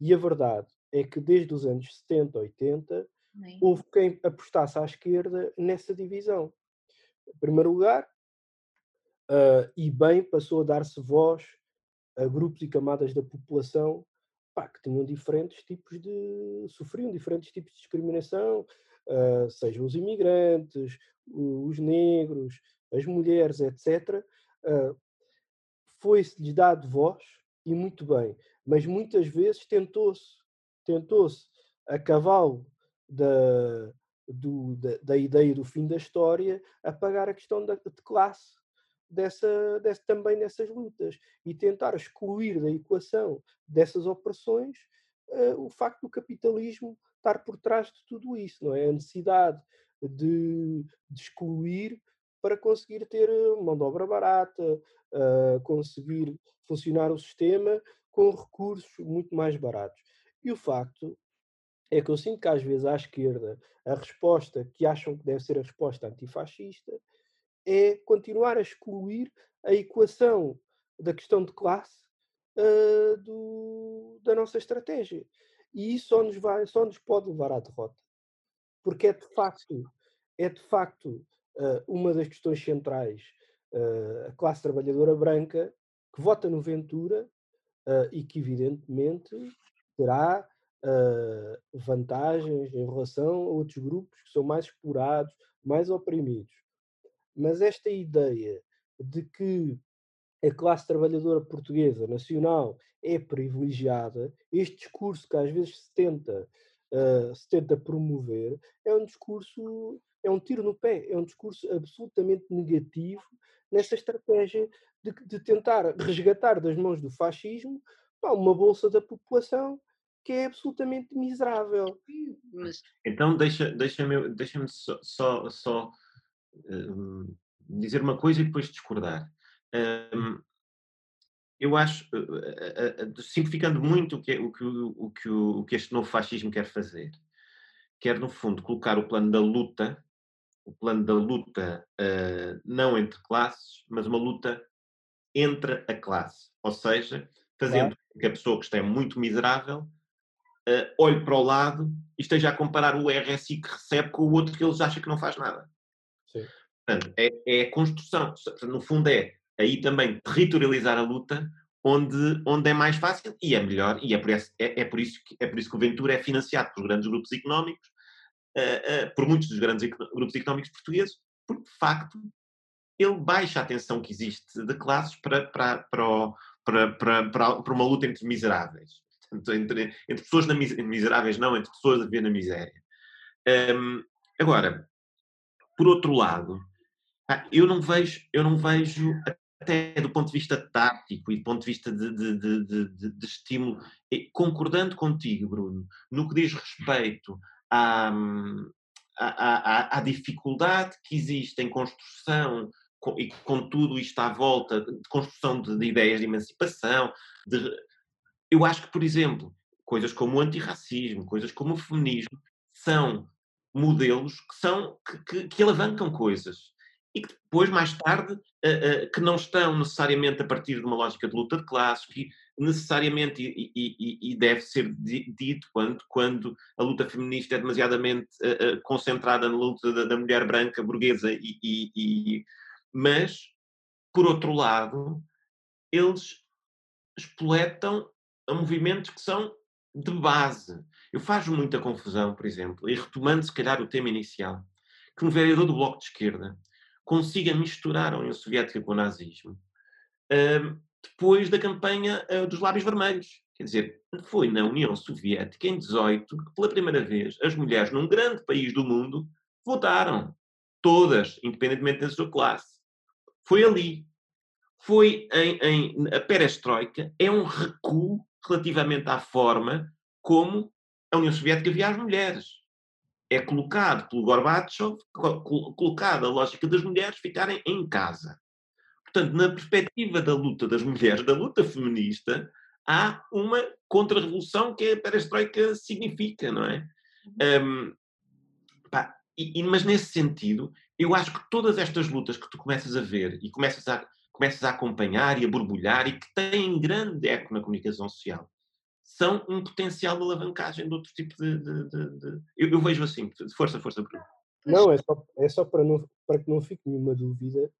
S3: E a verdade é que desde os anos 70, 80, Nem. houve quem apostasse à esquerda nessa divisão. Em primeiro lugar, uh, e bem passou a dar-se voz a grupos e camadas da população pá, que tinham diferentes tipos de. sofriam diferentes tipos de discriminação, uh, sejam os imigrantes, os negros, as mulheres, etc. Uh, ah, Foi-se-lhes dado voz, e muito bem, mas muitas vezes tentou-se, tentou-se a cavalo da, do, da, da, ideia do fim da história apagar a questão da, de classe dessa, dessa, também nessas lutas e tentar excluir da equação dessas opressões uh, o facto do capitalismo estar por trás de tudo isso, não é? A necessidade de, de excluir para conseguir ter eh, mão de obra barata, uh, conseguir funcionar o sistema com recursos muito mais baratos. E o facto é que eu sinto que às vezes à esquerda a resposta que acham que deve ser a resposta antifascista é continuar a excluir a equação da questão de classe uh, do, da nossa estratégia. E isso só nos, vai, só nos pode levar à derrota. Porque é de facto, é de facto uh, uma das questões centrais uh, a classe trabalhadora branca que vota no Ventura e que, evidentemente, terá vantagens em relação a outros grupos que são mais explorados, mais oprimidos. Mas esta ideia de que a classe trabalhadora portuguesa nacional é privilegiada, este discurso que às vezes se tenta, uh, se tenta promover, é um discurso, é um tiro no pé, é um discurso absolutamente negativo nessa estratégia de, de tentar resgatar das mãos do fascismo pá, uma bolsa da população que é absolutamente miserável.
S2: Então deixa-me deixa deixa só, só, só um, dizer uma coisa e depois discordar. Um, eu acho, uh, uh, uh, simplificando muito o que, o, que, o, que, o que este novo fascismo quer fazer, quer no fundo colocar o plano da luta, o plano da luta uh, não entre classes, mas uma luta entre a classe. Ou seja, fazendo com que a pessoa que está muito miserável uh, olhe para o lado e esteja a comparar o RSI que recebe com o outro que eles acham que não faz nada.
S3: Sim.
S2: Portanto, é, é a construção. No fundo, é aí também territorializar a luta onde, onde é mais fácil e é melhor, e é por, esse, é, é, por isso que, é por isso que o Ventura é financiado por grandes grupos económicos, uh, uh, por muitos dos grandes grupos económicos portugueses, porque de facto ele baixa a tensão que existe de classes para, para, para, para, para, para uma luta entre miseráveis. Entre, entre pessoas na miseráveis, não entre pessoas a viver na miséria. Um, agora, por outro lado, eu não vejo, eu não vejo até do ponto de vista tático e do ponto de vista de, de, de, de, estímulo, concordando contigo, Bruno, no que diz respeito à, à, à, à dificuldade que existe em construção e com tudo isto à volta de construção de, de ideias de emancipação, de, eu acho que, por exemplo, coisas como o antirracismo, coisas como o feminismo, são modelos que, são, que, que, que alavancam coisas e que depois, mais tarde, uh, uh, que não estão necessariamente a partir de uma lógica de luta de classes, que necessariamente, e, e, e deve ser dito quando, quando a luta feminista é demasiadamente uh, concentrada na luta da, da mulher branca burguesa, e, e, mas, por outro lado, eles espoletam a movimentos que são de base. Eu faço muita confusão, por exemplo, e retomando se calhar o tema inicial, que um vereador do Bloco de Esquerda consiga misturar a União Soviética com o nazismo uh, depois da campanha uh, dos lábios vermelhos. Quer dizer, foi na União Soviética, em 18, que pela primeira vez as mulheres num grande país do mundo votaram. Todas, independentemente da sua classe. Foi ali. Foi em, em a perestroika, é um recuo relativamente à forma como a União Soviética via as mulheres é colocado pelo Gorbachev, colocada a lógica das mulheres ficarem em casa. Portanto, na perspectiva da luta das mulheres, da luta feminista, há uma contra-revolução que a perestroika significa, não é? Um, pá, e, mas nesse sentido, eu acho que todas estas lutas que tu começas a ver e começas a, começas a acompanhar e a borbulhar e que têm grande eco na comunicação social, são um potencial de alavancagem de outro tipo de. de, de, de... Eu, eu, vejo assim, força, força, Bruno.
S3: Não, é só, é só para, não, para que não fique nenhuma dúvida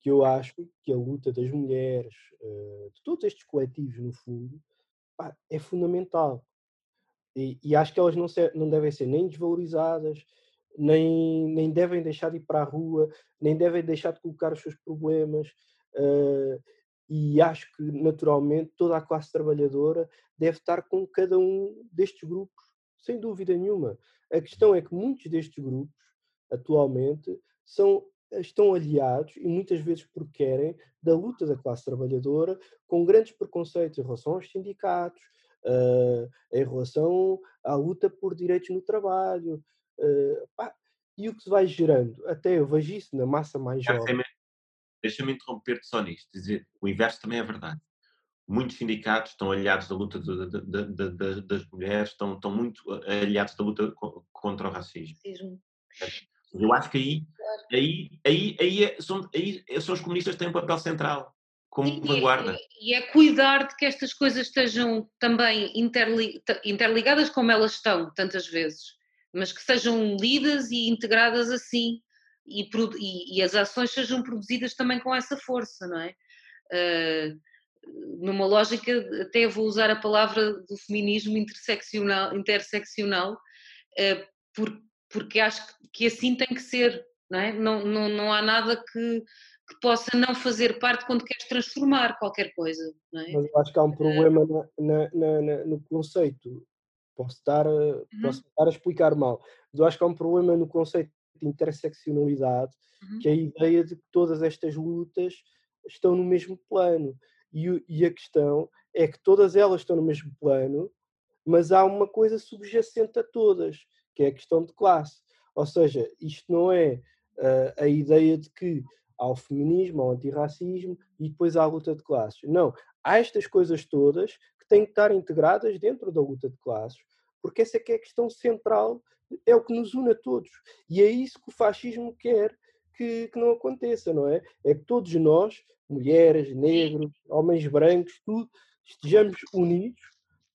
S3: que eu acho que a luta das mulheres, eh, de todos estes coletivos, no fundo, é fundamental. E, e, acho que elas não, se, não devem ser nem desvalorizadas, nem, nem devem deixar de ir para a rua, nem devem deixar de colocar os seus problemas. Uh, e acho que naturalmente toda a classe trabalhadora deve estar com cada um destes grupos, sem dúvida nenhuma. A questão é que muitos destes grupos, atualmente, são, estão aliados, e muitas vezes porque querem, da luta da classe trabalhadora, com grandes preconceitos em relação aos sindicatos, uh, em relação à luta por direitos no trabalho. Uh, pá, e o que se vai gerando? Até eu vejo isso na massa mais jovem.
S2: Deixa-me interromper-te só nisto, dizer o inverso também é verdade. Muitos sindicatos estão aliados da luta de, de, de, das mulheres, estão, estão muito eh, aliados da luta contra o racismo. Eu acho que aí, aí, aí, aí, é, são, aí são os comunistas que têm um papel central como e, vanguarda.
S1: E, e, é cuidar de que estas coisas estejam também interli, interligadas como elas estão, tantas vezes, mas que sejam lidas e integradas assim, e, e, e, as ações sejam produzidas também com essa força, não é? Uh, numa lógica, até vou usar a palavra do feminismo interseccional, interseccional uh, por, porque acho que assim tem que ser, não é? Não, não, não há nada que, que possa não fazer parte quando queres transformar qualquer coisa, não é?
S3: Mas eu acho que há um problema uh, na, na, na, no conceito. Posso estar, uhum. posso estar a explicar mal, mas eu acho que há um problema no conceito de interseccionalidade, uhum. que é a ideia de que todas estas lutas estão no mesmo plano. E, e a questão é que todas elas estão no mesmo plano, mas há uma coisa subjacente a todas, que é a questão de classe. Ou seja, isto não é uh, a ideia de que há o feminismo, há o antirracismo e depois há a luta de classes. Não. Há estas coisas todas que têm que estar integradas dentro da luta de classes, porque essa é que é a questão central é o que nos une a todos. E é isso que o fascismo quer que, que não aconteça, não é? É que todos nós, mulheres, negros, homens brancos, tudo, estejamos unidos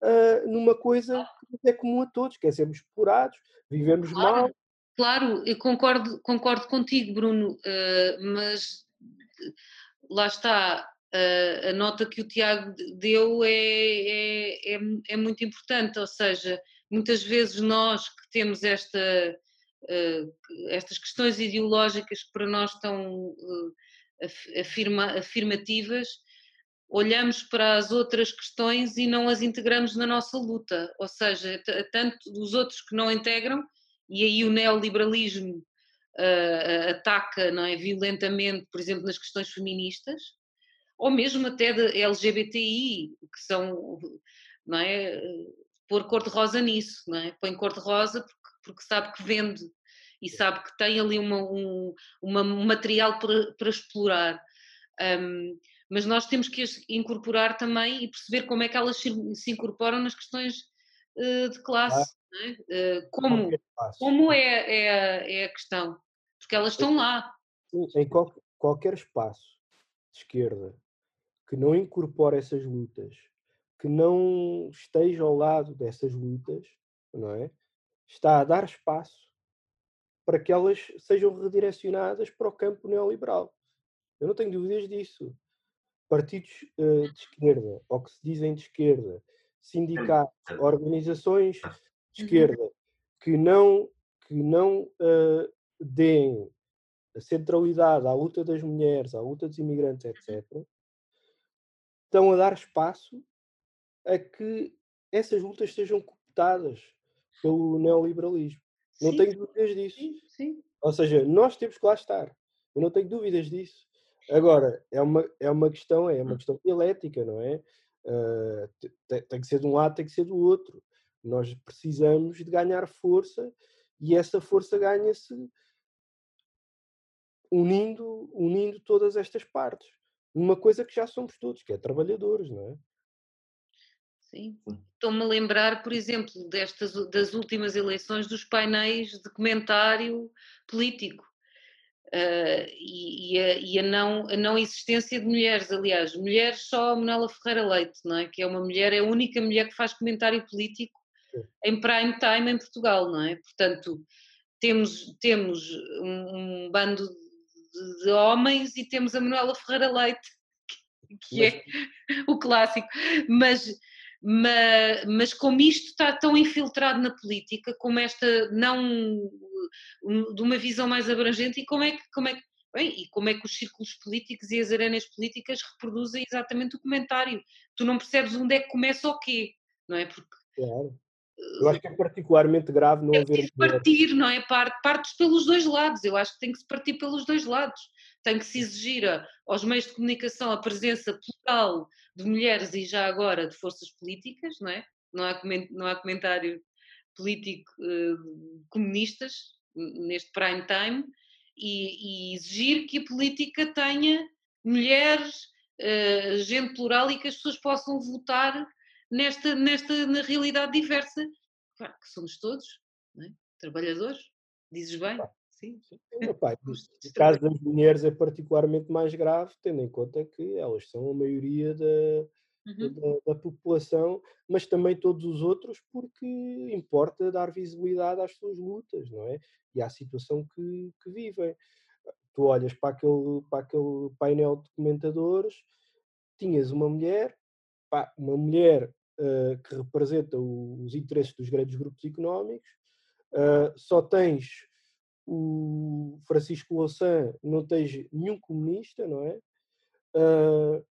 S3: uh, numa coisa que é comum a todos, que é sermos explorados, vivemos
S1: claro,
S3: mal.
S1: Claro, eu concordo, concordo contigo, Bruno, uh, mas lá está, uh, a nota que o Tiago deu é, é, é, é, muito importante, ou seja, muitas vezes nós que temos esta, estas questões ideológicas que para nós estão afirma, afirmativas, olhamos para as outras questões e não as integramos na nossa luta. Ou seja, tanto os outros que não integram, e aí o neoliberalismo uh, ataca não é, violentamente, por exemplo, nas questões feministas, ou mesmo até de LGBTI, que são, não é, pôr cor-de-rosa nisso, não é? Põe cor-de-rosa porque, porque sabe que vende e sabe que tem ali uma, um, uma, um material para, para explorar. Um, mas nós temos que as incorporar também e perceber como é que elas se incorporam nas questões uh, de classe. Ah, é? uh, como como é, é, a, é a questão? Porque elas estão lá.
S3: Em qual, qualquer espaço de esquerda que não incorpore essas lutas, que não esteja ao lado dessas lutas, não é? Está a dar espaço para que elas sejam redirecionadas para o campo neoliberal. Eu não tenho dúvidas disso partidos uh, de esquerda, ou que se dizem de esquerda, sindicatos, organizações de uhum. esquerda, que não, que não uh, deem a centralidade à luta das mulheres, à luta dos imigrantes, etc., estão a dar espaço a que essas lutas sejam cooptadas pelo neoliberalismo. Sim. Não tenho dúvidas disso. Sim, sim. Ou seja, nós temos que lá estar. Eu não tenho dúvidas disso. Agora, é uma, é uma questão, é uma hum. questão dialética, não é? Uh, tem, tem, que ser de um lado, tem que ser do outro. Nós precisamos de ganhar força e essa força ganha-se unindo, unindo todas estas partes. Uma coisa que já somos todos, que é trabalhadores, não é?
S1: Sim. Estou-me a lembrar, por exemplo, destas, das últimas eleições dos painéis de comentário político Uh, e, e, a, e a, não, a não existência de mulheres, aliás, mulheres só a Manuela Ferreira Leite, não é? que é uma mulher, é a única mulher que faz comentário político em prime time em Portugal, não é? Portanto, temos, temos um, um bando de, de, homens e temos a Manuela Ferreira Leite, que é o clássico, mas mas, mas como isto está tão infiltrado na política, como esta não de uma visão mais abrangente, e como é que, como é que Bem, e como é que os círculos políticos e as arenas políticas reproduzem exatamente o comentário? Tu não percebes onde é que começa o quê, não é? Porque.
S3: Claro. Eu acho que é particularmente grave não
S1: é
S3: haver.
S1: partir, não é? Partes pelos dois lados. Eu acho que tem que se partir pelos dois lados. Tem que se exigir aos meios de comunicação a presença plural de mulheres e já agora de forças políticas, não é? Não há, não há comentário político uh, comunistas neste prime time e, e, exigir que a política tenha mulheres, uh, gente plural e que as pessoas possam votar nesta, nesta na realidade diversa, claro, que somos todos, é? trabalhadores, dizes bem. Sim, sim.
S3: Pai, o caso das mulheres é particularmente mais grave, tendo em conta que elas são a maioria da, uhum. da, da, população, mas também todos os outros, porque importa dar visibilidade às suas lutas, não é? E à situação que, que vivem. Tu olhas para aquele, para aquele painel de comentadores, tinhas uma mulher, pá, uma mulher uh, que representa os interesses dos grandes grupos económicos, uh, só tens o Francisco Louçã não tens nenhum comunista, não é? Uh,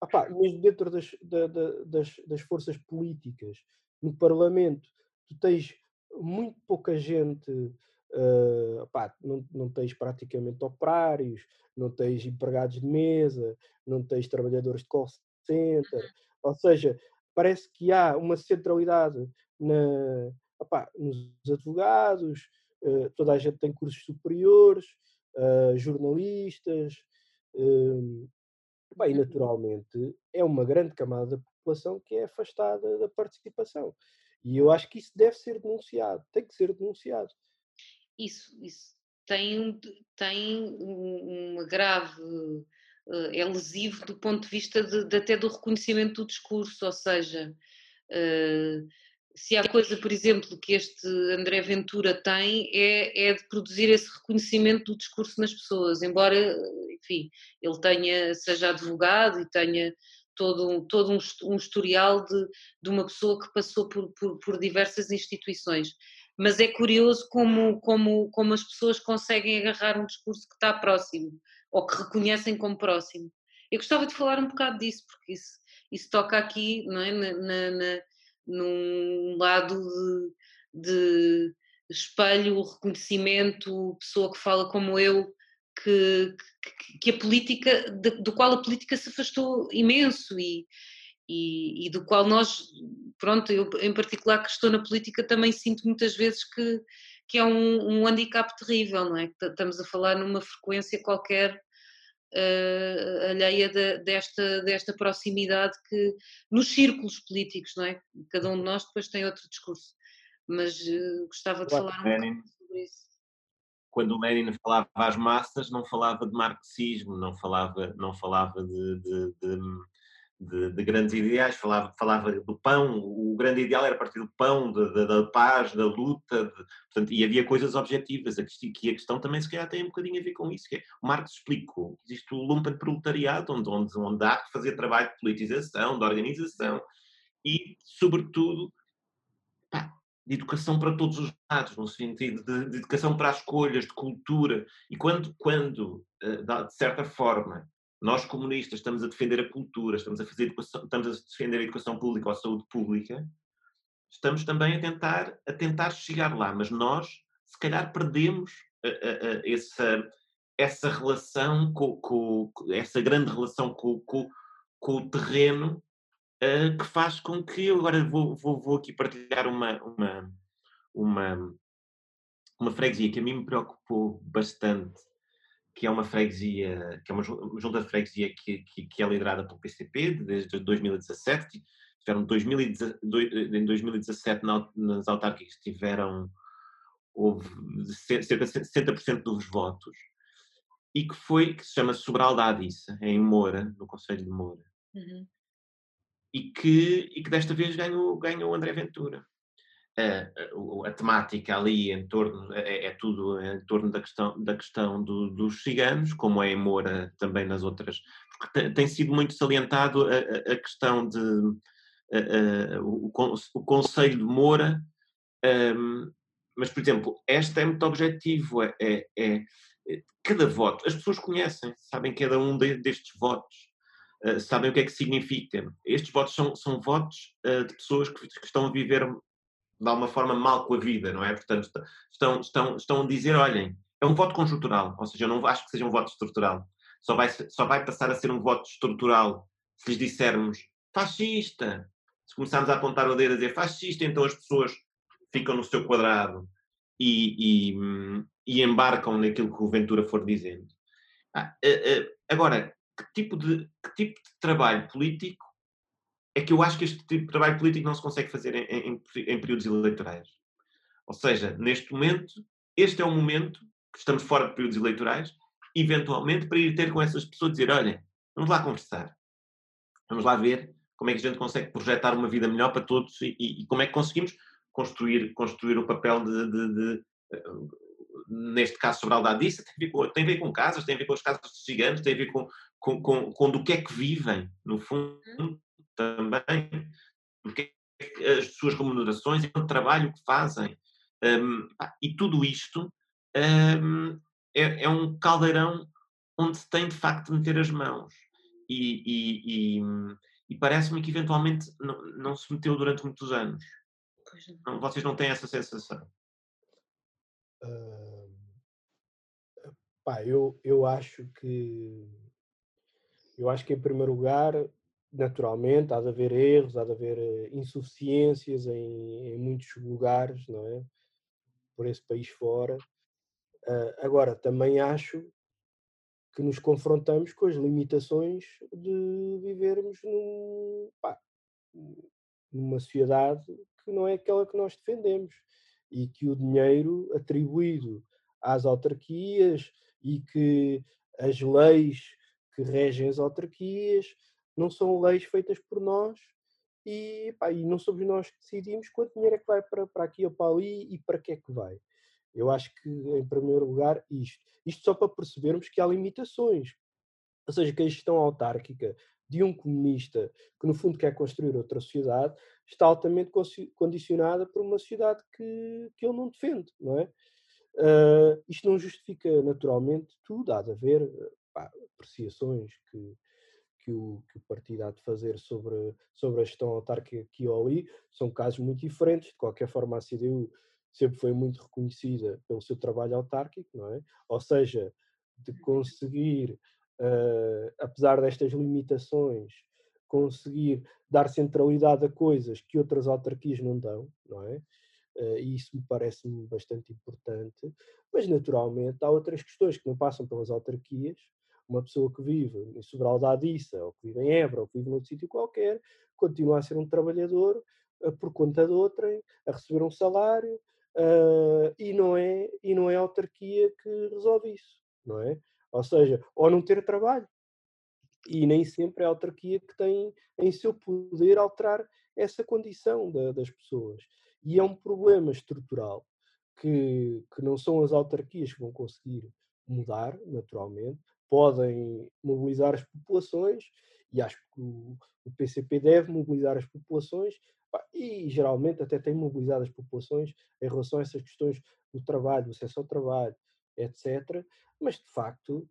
S3: opá, mesmo dentro das, da, da, das, das, forças políticas, no Parlamento, tu tens muito pouca gente, uh, opá, não, não tens praticamente operários, não tens empregados de mesa, não tens trabalhadores de call center, ou seja, parece que há uma centralidade na, opá, nos advogados, eh, toda a gente tem cursos superiores, uh, jornalistas, uh, bem, naturalmente é uma grande camada da população que é afastada da participação. E eu acho que isso deve ser denunciado, tem que ser denunciado.
S1: Isso, isso tem, tem uma grave. Eh, é lesivo do ponto de vista de, de até do reconhecimento do discurso, ou seja, uh, se há coisa, por exemplo, que este André Ventura tem é, é de produzir esse reconhecimento do discurso nas pessoas, embora, enfim, ele tenha, seja advogado e tenha todo, um, todo um, um historial de, de uma pessoa que passou por, por, por, diversas instituições. Mas é curioso como, como, como as pessoas conseguem agarrar um discurso que está próximo, ou que reconhecem como próximo. Eu gostava de falar um bocado disso, porque isso, isso toca aqui, não é? na, na, num lado de, de espelho, reconhecimento, pessoa que fala como eu, que, que, que a política, de, do qual a política se afastou imenso e, e, e, do qual nós, pronto, eu em particular que estou na política também sinto muitas vezes que, que é um, um handicap terrível, não é? Estamos a falar numa frequência qualquer uh, alheia de, desta, desta proximidade que nos círculos políticos, não é? Cada um de nós depois tem outro discurso, mas uh, gostava de falar um pouco sobre isso.
S2: Quando o Lenin falava às massas, não falava de marxismo, não falava, não falava de, de, de de, de, grandes ideais, falava, falava do pão, o grande ideal era partir do pão, da, da paz, da luta, de, portanto, e havia coisas objetivas, a que a questão também se calhar tem um bocadinho a ver com isso, que é, o Marx explicou, existe o lumpen proletariado, onde, onde, onde há que fazer trabalho de politização, de organização, e, sobretudo, pá, de educação para todos os lados, no sentido de, de, educação para as escolhas, de cultura, e quando, quando eh, de certa forma, nós comunistas estamos a defender a cultura, estamos a fazer educação, estamos a defender a educação pública ou a saúde pública, estamos também a tentar, a tentar chegar lá, mas nós, se calhar, perdemos a, a, a, essa, essa relação, com, com, essa grande relação com, com, com o terreno, uh, que faz com que, eu agora vou, vou, vou aqui partilhar uma, uma, uma, uma freguesia que a mim me preocupou bastante, que é uma freguesia, que é uma junta de freguesia que, que, que é liderada pelo PCP desde 2017. Tiveram 2017, em 2017 nas autárquicas tiveram houve cerca de 60% dos votos e que foi que se chama Sobral da Adissa, em Moura, no Conselho de Moura. Uhum. E, que, e que desta vez ganhou, ganhou André Ventura a, a, temática ali em torno, é, é, tudo em torno da questão, da questão do, dos ciganos, como é em Moura também nas outras, porque tem, sido muito salientado a, a questão de o, o Conselho de Moura, um, mas por exemplo, este é muito objetivo, é, é, é, cada voto, as pessoas conhecem, sabem cada um de, destes votos, uh, sabem o que é que significa. Estes votos são, são votos uh, de pessoas que, que estão a viver de alguma forma mal com a vida, não é? Portanto, estão, estão, estão a dizer, olhem, é um voto conjuntural, ou seja, eu não acho que seja um voto estrutural. Só vai, só vai passar a ser um voto estrutural se lhes dissermos fascista. Se começarmos a apontar o dedo a dizer fascista, então as pessoas ficam no seu quadrado e, e, e embarcam naquilo que o Ventura for dizendo. Ah, agora, que tipo, de, que tipo de trabalho político é que eu acho que este tipo de trabalho político não se consegue fazer em, em, em, períodos eleitorais. Ou seja, neste momento, este é o momento que estamos fora de períodos eleitorais, eventualmente para ir ter com essas pessoas dizer: olha, vamos lá conversar, vamos lá ver como é que a gente consegue projetar uma vida melhor para todos e, e, e como é que conseguimos construir, construir o papel de, de, de uh, neste caso sobre a Aldadiça, tem a, ver com, tem a ver com casas, tem a ver com as casas dos gigantes, tem a ver com, com, com, com do que é que vivem, no fundo, uhum também, porque é as suas remunerações e o trabalho que fazem. Um, e tudo isto um, é, é, um caldeirão onde se tem de facto de meter as mãos. E, e, e, e parece-me que eventualmente não, não, se meteu durante muitos anos. Não, vocês não têm essa sensação?
S3: Uh, pá, eu, eu acho que eu acho que em primeiro lugar naturalmente, há de haver erros, há de haver eh, insuficiências em, em muitos lugares, não é? Por esse país fora. Uh, agora, também acho que nos confrontamos com as limitações de vivermos num, pá, numa sociedade que não é aquela que nós defendemos e que o dinheiro atribuído às autarquias e que as leis que regem as autarquias não são leis feitas por nós e, pá, e não somos nós que decidimos quanto dinheiro é que vai para, para aqui ou para ali e para que é que vai. Eu acho que, em primeiro lugar, isto. Isto só para percebermos que há limitações. Ou seja, que a gestão autárquica de um comunista que, no fundo, quer construir outra sociedade está altamente condicionada por uma sociedade que, que ele não defende, não é? Uh, isto não justifica naturalmente tudo, há de haver pá, apreciações que, que o, que o partido há de fazer sobre, sobre a gestão autárquica aqui ou ali, são casos muito diferentes. De qualquer forma, a CDU sempre foi muito reconhecida pelo seu trabalho autárquico, não é? Ou seja, de conseguir, uh, apesar destas limitações, conseguir dar centralidade a coisas que outras autarquias não dão, não é? Uh, e isso me parece bastante importante, mas naturalmente há outras questões que não passam pelas autarquias, uma pessoa que vive em Sobral da Adiça, ou que vive em Évora, ou que vive noutro sítio qualquer, continua a ser um trabalhador uh, por conta de outrem, a receber um salário, uh, e, não é, e não é a autarquia que resolve isso, não é? Ou seja, ou não ter trabalho. E nem sempre é a autarquia que tem em seu poder alterar essa condição da, das pessoas. E é um problema estrutural que, que não são as autarquias que vão conseguir mudar, naturalmente, podem mobilizar as populações, e acho que o, PCP deve mobilizar as populações, e geralmente até tem mobilizado as populações em relação a essas questões do trabalho, do acesso ao trabalho, etc. Mas de facto,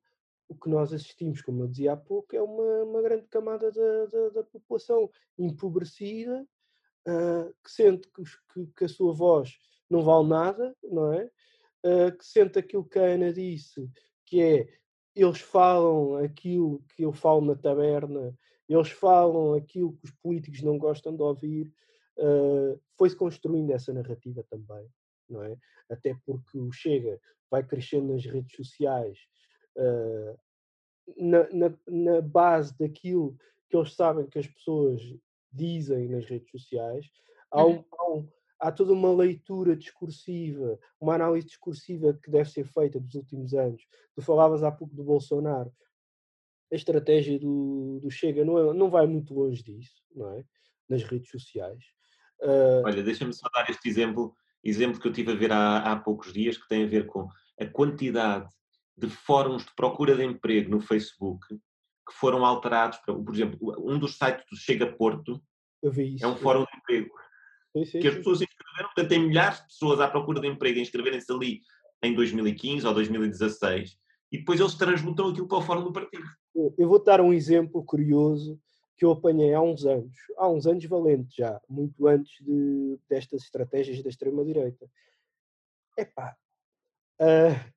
S3: o que nós assistimos, como eu dizia há pouco, é uma, uma grande camada da, da, da população empobrecida, uh, que sente que, que, que, a sua voz não vale nada, não é? Uh, que sente aquilo que a Ana disse, que é eles falam aquilo que eu falo na taberna, eles falam aquilo que os políticos não gostam de ouvir. Uh, Foi-se construindo essa narrativa também, não é? Até porque o Chega vai crescendo nas redes sociais uh, na, na, na, base daquilo que eles sabem que as pessoas dizem nas redes sociais. Há, um, há, um, há toda uma leitura discursiva, uma análise discursiva que deve ser feita dos últimos anos. Tu falavas há pouco do Bolsonaro. A estratégia do, do Chega não, é, não vai muito longe disso, não é? Nas redes sociais.
S2: Uh... Olha, deixa-me só dar este exemplo, exemplo que eu tive a ver há, há poucos dias, que tem a ver com a quantidade de fóruns de procura de emprego no Facebook que foram alterados. Por exemplo, um dos sites do Chega Porto é um fórum de emprego Sim, sim, que as pessoas inscreveram, portanto, tem milhares de pessoas à procura de emprego a inscreverem-se ali em 2015 ou 2016 e depois eles transmutam aquilo para o fórum do partido.
S3: Eu vou dar um exemplo curioso que eu apanhei há uns anos, há uns anos valente já, muito antes de, destas estratégias da extrema-direita. Epá, uh,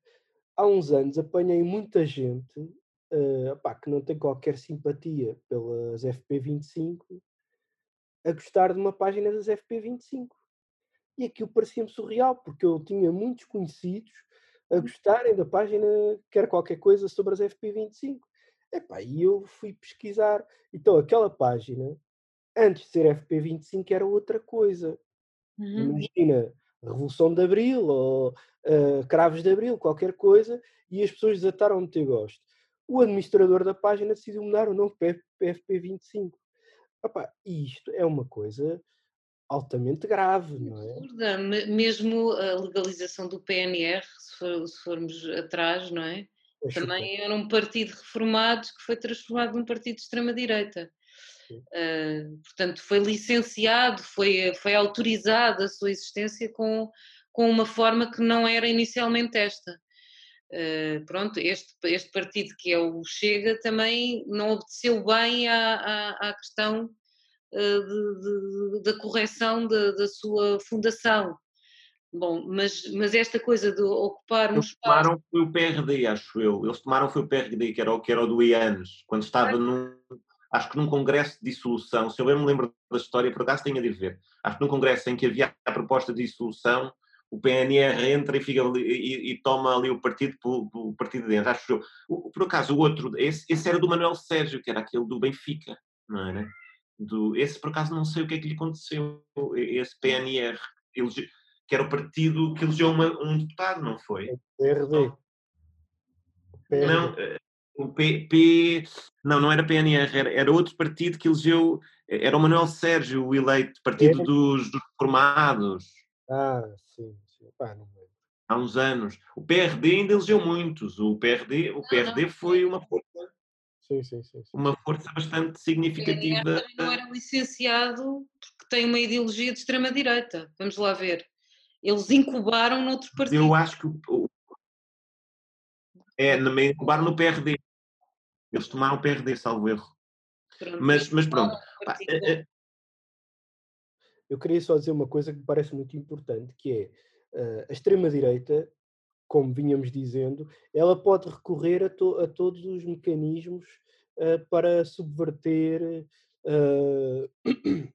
S3: há uns anos apanhei muita gente uh, epá, que não tem qualquer simpatia pelas FP25 a gostar de uma página das FP25. E aquilo parecia-me surreal, porque eu tinha muitos conhecidos a gostarem da página, quer qualquer coisa sobre as FP25. Epá, e eu fui pesquisar. Então, aquela página, antes de ser FP25, era outra coisa. Uhum. Imagina, Revolução de Abril ou uh, Cravos de Abril, qualquer coisa, e as pessoas desataram a meter gosto. O administrador da página decidiu mudar o nome para FP25. Opa, isto é uma coisa altamente grave, não é?
S1: Absurda. Mesmo a legalização do PNR, se, for, se formos atrás, não é? é Também era um partido reformado que foi transformado num partido de extrema-direita. Uh, portanto, foi licenciado, foi, foi autorizado a sua existência com, com uma forma que não era inicialmente esta. Uh, pronto, este, este partido que é o Chega também não obedeceu bem à, à, à questão uh, da correção de, da sua fundação. Bom, mas, mas esta coisa de ocupar um
S2: Eles espaço... tomaram foi o PRD, acho eu. Eles tomaram foi o PRD, que era o, que era o do IANES, quando estava num, acho que num congresso de dissolução, se eu bem me lembro da história, por acaso tenho a de ver, acho que num congresso em que havia a proposta de dissolução, o PNR entra e, fica ali, e, e toma ali o partido o partido dentro, acho. Por acaso, o outro, esse, esse, era do Manuel Sérgio, que era aquele do Benfica, não é? do, esse por acaso não sei o que é que lhe aconteceu, esse PNR, que era o partido que elegeu uma, um deputado, não foi?
S3: O PRD.
S2: Não, eh, o P, P, não, não era PNR, era, era outro partido que elegeu, era o Manuel Sérgio, o eleito, Partido dos, dos Reformados.
S3: Ah, sim, sim. Pá, não
S2: Há uns anos. O PRD ainda elegeu muitos. O PRD, o PRD foi uma força
S3: Sim, sim, sim.
S2: Uma força bastante significativa.
S1: O não era licenciado porque tem uma ideologia de extrema-direita. Vamos lá ver. Eles incubaram noutro partido.
S2: Eu acho que o, é, incubaram no PRD. Eles tomaram o PRD, salvo erro. Pronto, mas, mas pronto. É
S3: Eu queria só dizer uma coisa que me parece muito importante, que é uh, a extrema-direita, como vínhamos dizendo, ela pode recorrer a, to a todos os mecanismos uh, para subverter uh,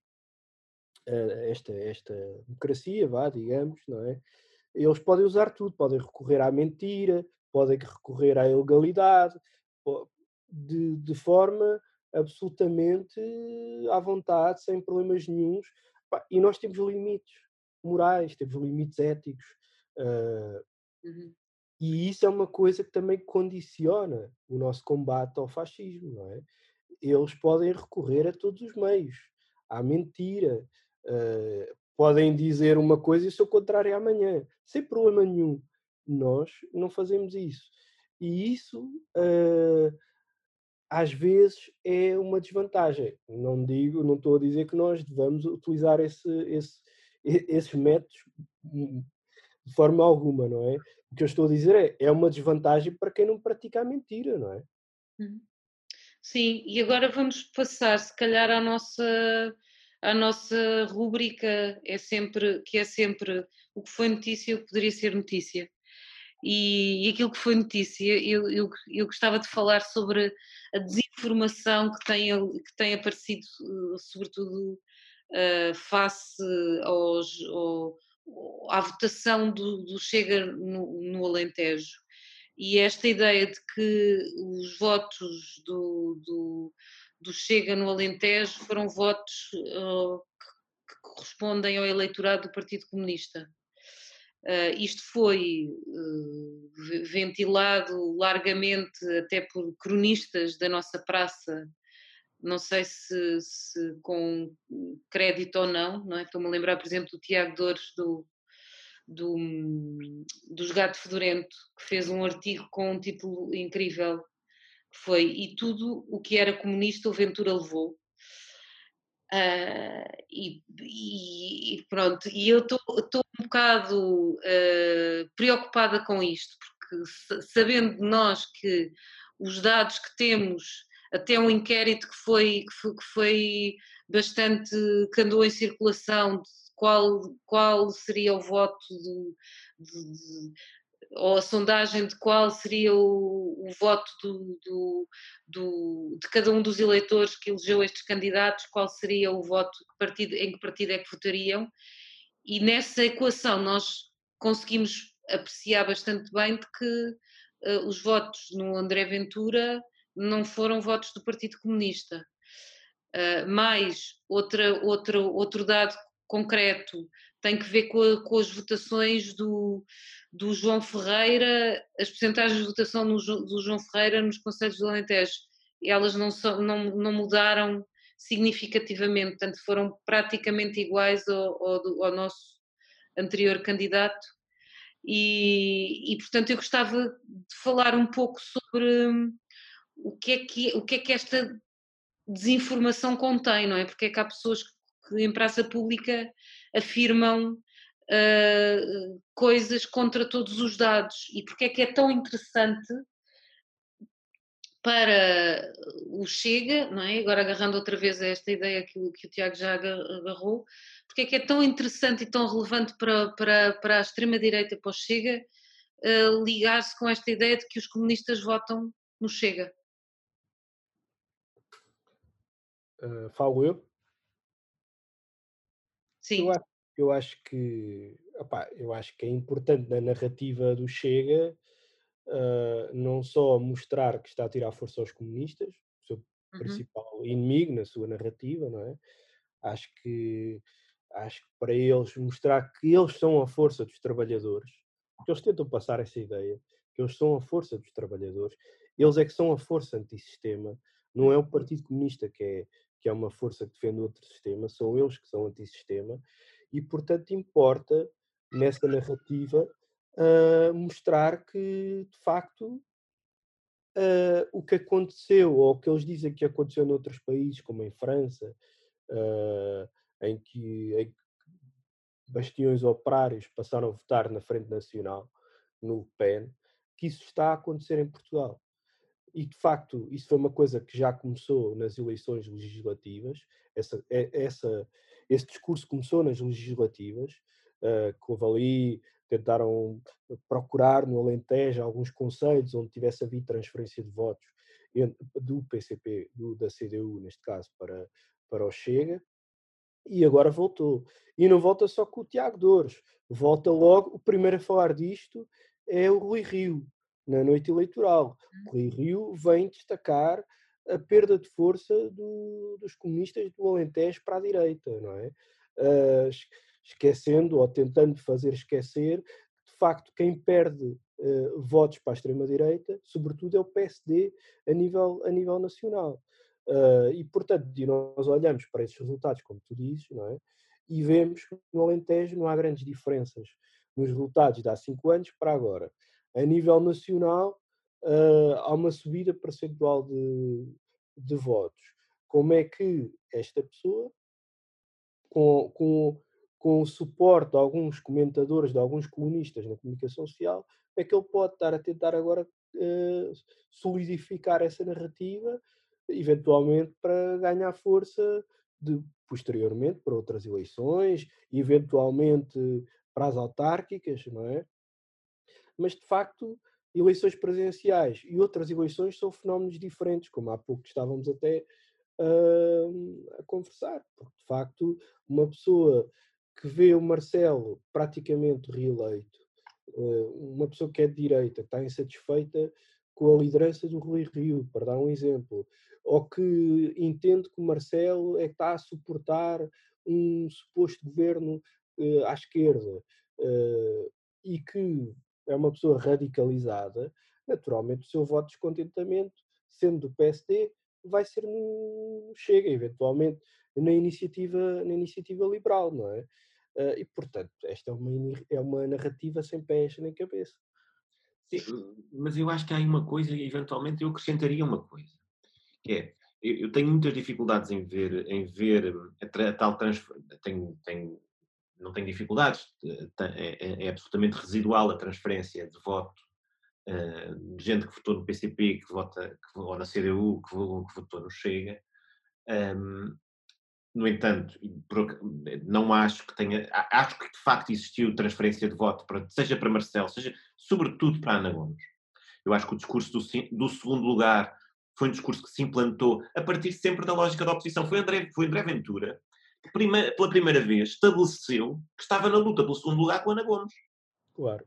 S3: esta, esta democracia, vá, digamos, não é? Eles podem usar tudo, podem recorrer à mentira, podem recorrer à ilegalidade, de, de forma absolutamente à vontade, sem problemas nenhums. E nós temos limites morais, temos limites éticos. Uh, uhum. E isso é uma coisa que também condiciona o nosso combate ao fascismo, não é? Eles podem recorrer a todos os meios, à mentira, uh, podem dizer uma coisa e o seu contrário amanhã, sem problema nenhum. Nós não fazemos isso. E isso, uh, às vezes, é uma desvantagem. Não digo, não estou a dizer que nós devamos utilizar esse, esse, esses métodos hum, de forma alguma, não é? O que eu estou a dizer é, é uma desvantagem para quem não pratica a mentira, não é?
S1: Uhum. Sim, e agora vamos passar, se calhar, à nossa, à nossa rúbrica, é sempre, que é sempre o que foi notícia e o que poderia ser notícia. E, e aquilo que foi notícia, eu, eu, eu, gostava de falar sobre a desinformação que tem, que tem aparecido, eh, sobretudo uh, face aos, ao, à votação do, do Chega no, no, Alentejo. E esta ideia de que os votos do, do, do Chega no Alentejo foram votos uh, que, que correspondem ao eleitorado do Partido Comunista. Uh, isto foi uh, ventilado largamente até por cronistas da nossa praça, não sei se, se com crédito ou não, não é? Estou-me a lembrar, por exemplo, do Tiago Dores do, do, dos Gato Fedorento, que fez um artigo com um título incrível, que foi E tudo o que era comunista o Ventura levou. Uh, e, e, pronto, e eu estou um bocado uh, preocupada com isto, porque sabendo nós que os dados que temos, até um inquérito que foi, que foi, que foi bastante, que andou em circulação, de qual, qual seria o voto de, de, ou a sondagem de qual seria o, o voto do, do, do, de cada um dos eleitores que elegeu estes candidatos, qual seria o voto que partido, em que partido é que votariam. E nessa equação nós conseguimos apreciar bastante bem de que uh, os votos no André Ventura não foram votos do Partido Comunista. Uh, mais outra, outra, outro dado concreto tem que ver com, a, com as votações do, do João Ferreira, as porcentagens de votação no, do João Ferreira nos Conselhos do Alentejo, elas não, são, não, não mudaram significativamente, portanto foram praticamente iguais ao, ao, ao nosso anterior candidato e, e, portanto eu gostava de falar um pouco sobre hum, o que é que, o que, é que esta desinformação contém, não é? Porque é que há pessoas que em praça pública afirmam uh, coisas contra todos os dados e porque é que é tão interessante para o Chega, não é? agora agarrando outra vez a esta ideia que o, que o Tiago já agarrou, porque é que é tão interessante e tão relevante para, para, para a extrema-direita, para o Chega, uh, ligar-se com esta ideia de que os comunistas votam no Chega?
S3: Uh, falo eu?
S1: Sim.
S3: Eu acho, eu acho que opá, eu acho que é importante na narrativa do Chega uh, não só mostrar que está a tirar força aos comunistas, o seu uhum. principal inimigo na sua narrativa, não é? Acho que, acho que para eles mostrar que eles são a força dos trabalhadores, que eles tentam passar essa ideia, que eles são a força dos trabalhadores, eles é que são a força antissistema, não é o Partido Comunista que é, que é uma força que defende outro sistema, são eles que são antissistema, e portanto importa nessa narrativa uh, mostrar que de facto uh, o que aconteceu, ou o que eles dizem que aconteceu noutros países, como em França, uh, em, que, em, que, bastiões operários passaram a votar na Frente Nacional, no Pen, que isso está a acontecer em Portugal. E de facto, isso foi uma coisa que já começou nas eleições legislativas. Essa, essa, esse discurso começou nas legislativas, uh, que houve ali tentaram procurar no Alentejo alguns conselhos onde tivesse havido transferência de votos do PCP, do, da CDU, neste caso, para, para o Chega, e agora voltou. E não volta só com o Tiago Dores, volta logo, o primeiro a falar disto é o Rui Rio, na noite eleitoral. O Rui Rio vem destacar a perda de força do, dos comunistas do Alentejo para a direita, não é? Uh, esquecendo ou tentando fazer esquecer que, de facto, quem perde uh, votos para a extrema-direita, sobretudo, é o PSD a nível, a nível nacional. Uh, e, portanto, nós olhamos para esses resultados, como tu dizes, não é? e vemos que no Alentejo não há grandes diferenças nos resultados de há cinco anos para agora. A nível nacional, uh, há uma subida percentual de, de votos. Como é que esta pessoa, com, com com o suporte de alguns comentadores, de alguns comunistas na comunicação social, é que ele pode estar a tentar agora uh, solidificar essa narrativa, eventualmente para ganhar força de, posteriormente para outras eleições, eventualmente para as autárquicas, não é? Mas de facto, eleições presidenciais e outras eleições são fenómenos diferentes, como há pouco estávamos até uh, a conversar, porque de facto uma pessoa que vê o Marcelo praticamente reeleito, eh, uma pessoa que é de direita, que está insatisfeita com a liderança do Rui Rio, para dar um exemplo, ou que entende que o Marcelo é que está a suportar um suposto governo uh, à esquerda uh, e que é uma pessoa radicalizada, naturalmente o seu voto de descontentamento, sendo do PSD, vai ser no Chega, eventualmente na iniciativa, na iniciativa liberal, não é? Uh, e, portanto, esta é uma, é uma narrativa sem pés nem cabeça.
S2: Sim, mas eu acho que há aí uma coisa, e eventualmente eu acrescentaria uma coisa, que é, eu, tenho muitas dificuldades em ver, em ver a, a tal transferência, tenho, tenho, não tenho dificuldades, é, é, é, absolutamente residual a transferência de voto uh, de gente que votou no PCP, que vota, que, ou na CDU, que, que votou no Chega, um, no entanto, não acho que tenha. Acho que de facto existiu transferência de voto, para, seja para Marcelo, seja sobretudo para Ana Gomes. Eu acho que o discurso do, do, segundo lugar foi um discurso que se implantou a partir sempre da lógica da oposição. Foi André, foi André Ventura que, prima, pela primeira vez, estabeleceu que estava na luta pelo segundo lugar com Ana Gomes.
S3: Claro.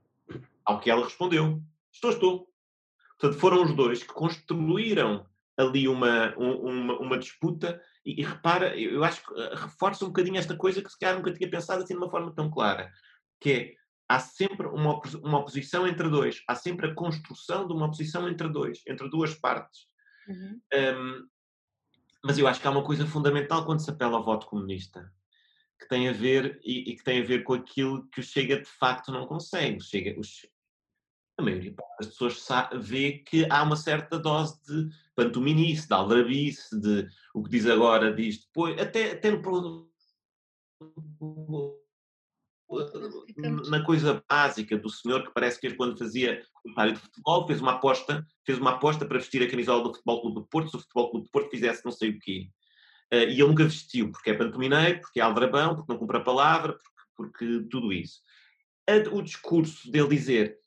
S2: Ao que ela respondeu: Estou, estou. Portanto, foram os dois que construíram ali uma, uma, uma disputa e, e, repara, eu acho que eh, reforça um bocadinho esta coisa que se calhar nunca tinha pensado assim de uma forma tão clara, que é, há sempre uma, uma oposição entre dois, há sempre a construção de uma oposição entre dois, entre duas partes. Uhum. Um, mas eu acho que há uma coisa fundamental quando se apela ao voto comunista, que tem a ver, e, e que tem a ver com aquilo que o Chega de facto não consegue. Chega, a maioria das pessoas vê que há uma certa dose de pantominice, de aldrabice, de o que diz agora, diz depois, até, até no, na coisa básica do senhor que parece que quando fazia comentário de futebol fez uma aposta, fez uma aposta para vestir a camisola do Futebol Clube do Porto, se o Futebol Clube do Porto fizesse não sei o quê. Uh, e ele nunca vestiu, porque é pantomineiro, porque é aldrabão, porque não cumpre a palavra, porque, porque tudo isso. O discurso dele dizer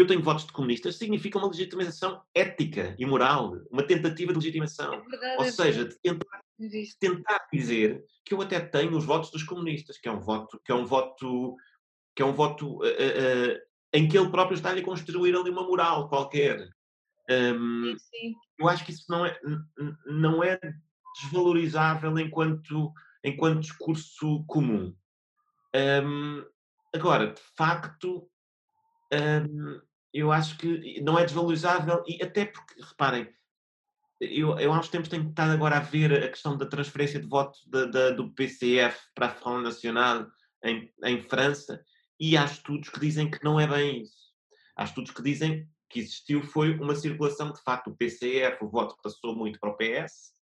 S2: eu tenho votos de comunistas, significa uma legitimação ética e moral, uma tentativa de legitimação. É verdade, Ou é seja, de tentar, de tentar, dizer que eu até tenho os votos dos comunistas, que é um voto, que é um voto, que é um voto uh, uh, em que ele próprio está a construir ali uma moral qualquer. Um, sim, sim. Eu acho que isso não é, não é desvalorizável enquanto, enquanto discurso comum. Um, agora, de facto, um, eu acho que não é desvalorizável, e até porque, reparem, eu, eu há uns tempos tenho estado agora a ver a questão da transferência de voto da, da, do PCF para a Front National em, em França, e há estudos que dizem que não é bem isso. Há estudos que dizem que existiu foi uma circulação, de facto, o PCF, o voto passou muito para o PS,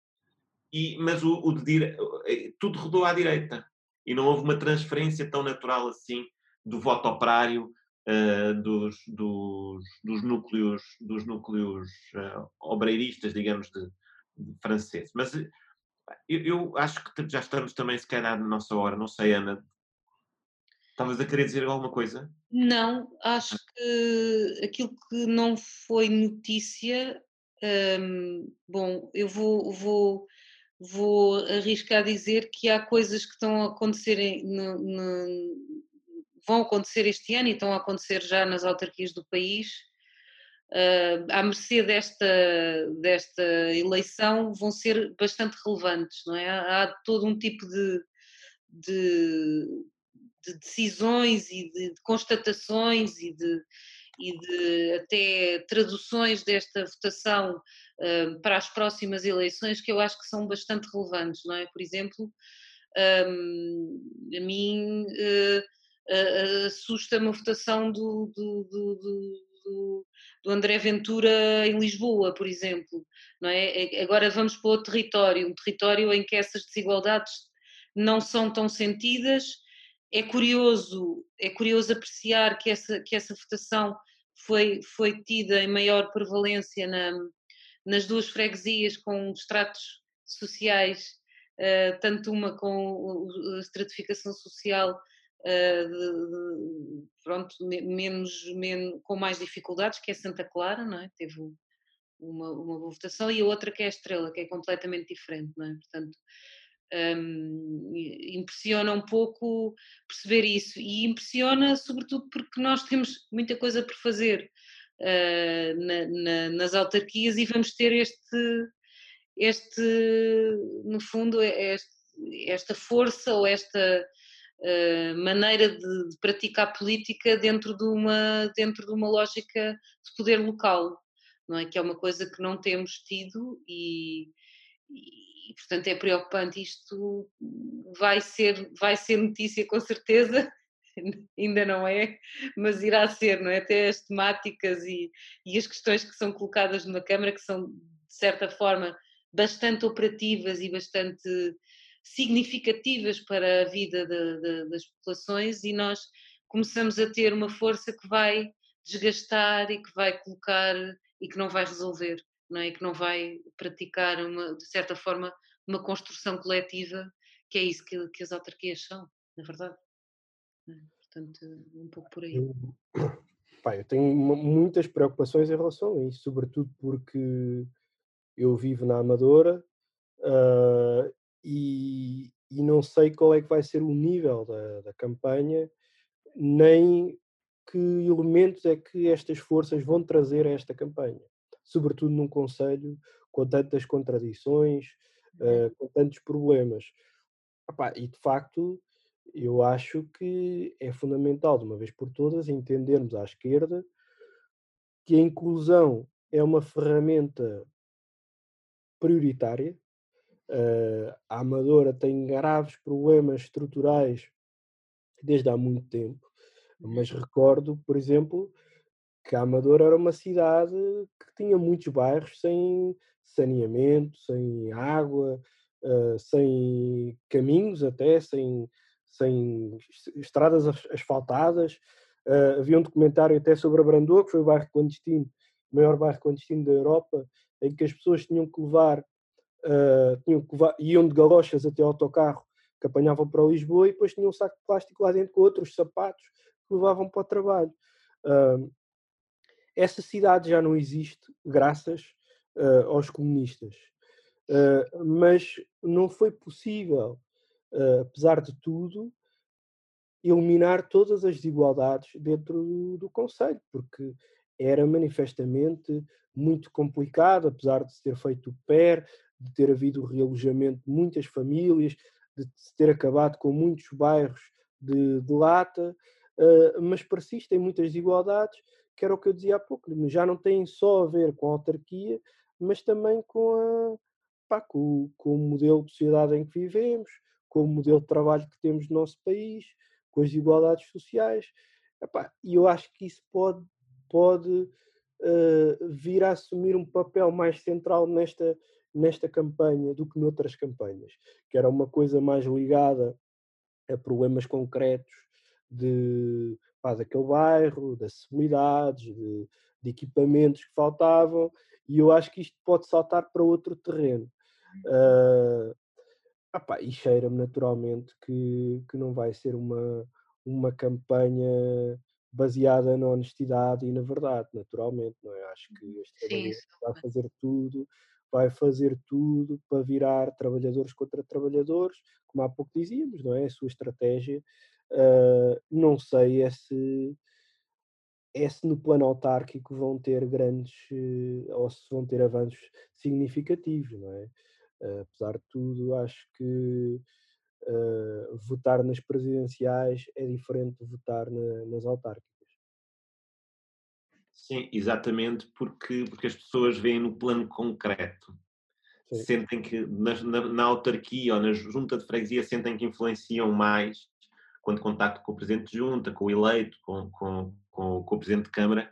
S2: e, mas o, o de, eh, tudo rodou à direita. E não houve uma transferência tão natural assim do voto operário uh, dos, dos, dos, núcleos, dos núcleos uh, obreiristas, digamos, de, de franceses. Mas eu, eu, acho que já estamos também, se calhar, na nossa hora. Não sei, Ana. Estavas a querer dizer alguma coisa?
S1: Não, acho ah. que aquilo que não foi notícia. Hum, bom, eu vou, vou vou arriscar dizer que há coisas que estão a acontecer no, no, vão acontecer este ano e estão a acontecer já nas autarquias do país. Uh, à mercê desta, desta eleição vão ser bastante relevantes, não é? Há, todo um tipo de, de, de decisões e de, de constatações e de, e de até traduções desta votação uh, para as próximas eleições que eu acho que são bastante relevantes, não é? Por exemplo, um, a mim uh, uh, assusta-me a votação do, do, do, do, André Ventura em Lisboa, por exemplo, não é? Agora vamos para outro território, um território em que essas desigualdades não são tão sentidas. É curioso, é curioso apreciar que essa, que essa votação foi, foi tida em maior prevalência na, nas duas freguesias com estratos sociais, uh, tanto uma com a estratificação social de, de, pronto, menos, menos, com mais dificuldades, que é Santa Clara, não é? Teve uma, uma boa votação, e a outra que é a Estrela, que é completamente diferente, não é? Portanto, um, impressiona um pouco perceber isso e impressiona sobretudo porque nós temos muita coisa por fazer uh, na, na, nas autarquias e vamos ter este, este no fundo, este, esta força ou esta uh, maneira de, de, praticar política dentro de, uma, dentro de uma lógica de poder local, não é? Que é uma coisa que não temos tido e, e, portanto é preocupante. Isto vai ser, vai ser notícia com certeza, ainda não é, mas irá ser, não é? Até as temáticas e, e as questões que são colocadas numa Câmara, que são, de certa forma, bastante operativas e bastante significativas para a vida de, de, das populações, e nós começamos a ter uma força que vai desgastar e que vai colocar e que não vai resolver não é? que não vai praticar, uma, de certa forma, uma construção coletiva, que é isso que, que as autarquias são, na verdade. É? Portanto, um pouco por aí.
S3: Eu, pá, eu tenho muitas preocupações em relação a isso, sobretudo porque eu vivo na Amadora uh, e, e, não sei qual é que vai ser o nível da, da campanha, nem que elementos é que estas forças vão trazer a esta campanha sobretudo num Conselho com tantas contradições, uh, com tantos problemas. Epá, e de facto, eu acho que é fundamental, de uma vez por todas, entendermos à esquerda que a inclusão é uma ferramenta prioritária. A Amadora tem graves problemas estruturais desde há muito tempo, mas recordo, por exemplo, que a Amadora era uma cidade que tinha muitos bairros sem saneamento, sem água, uh, sem caminhos até, sem, sem estradas asfaltadas. Uh, havia um documentário até sobre a Brandoa, que foi o bairro clandestino, o maior bairro clandestino da Europa, em que as pessoas tinham que levar, uh, tinham que iam de galochas até ao autocarro que apanhavam para Lisboa e depois tinham um saco de plástico lá dentro com outros sapatos que levavam para o trabalho. Uh, essa cidade já não existe graças uh, aos comunistas. Uh, mas não foi possível, apesar de tudo, eliminar todas as desigualdades dentro do, do Conselho, porque era manifestamente muito complicado, apesar de se ter feito o PER, de ter havido realojamento de muitas famílias, de ter acabado com muitos bairros de, de lata, uh, mas persistem muitas desigualdades, que era o que eu dizia há pouco, já não têm só a ver com a autarquia, mas também com, a, pá, com, com o modelo de sociedade em que vivemos, com o modelo de trabalho que temos no nosso país, com as desigualdades sociais. E eu acho que isso pode, pode uh, vir a assumir um papel mais central nesta, nesta campanha do que noutras campanhas, que era uma coisa mais ligada a problemas concretos de, pá, daquele bairro, de acessibilidades, de, de, equipamentos que faltavam, e eu acho que isto pode saltar para outro terreno. Uh, apá, e cheira-me naturalmente que, que não vai ser uma, uma campanha baseada na honestidade e na verdade, naturalmente, não é? Acho que uhum. este trabalhador vai fazer tudo, vai fazer tudo para virar trabalhadores contra trabalhadores, como há pouco dizíamos, não é? A sua estratégia. Uh, não sei é se, é se no plano autárquico vão ter grandes, uh, ou se vão ter avanços significativos, não é? Uh, apesar de tudo, acho que uh, votar nas presidenciais é diferente de votar na, nas autárquicas.
S2: Sim, exatamente, porque, porque as pessoas veem no plano concreto. Sim. Sentem que na, na, na, autarquia ou na junta de freguesia sentem que influenciam mais quando contacto com o presidente de junta, com o eleito, com, com, com, com o presidente de Câmara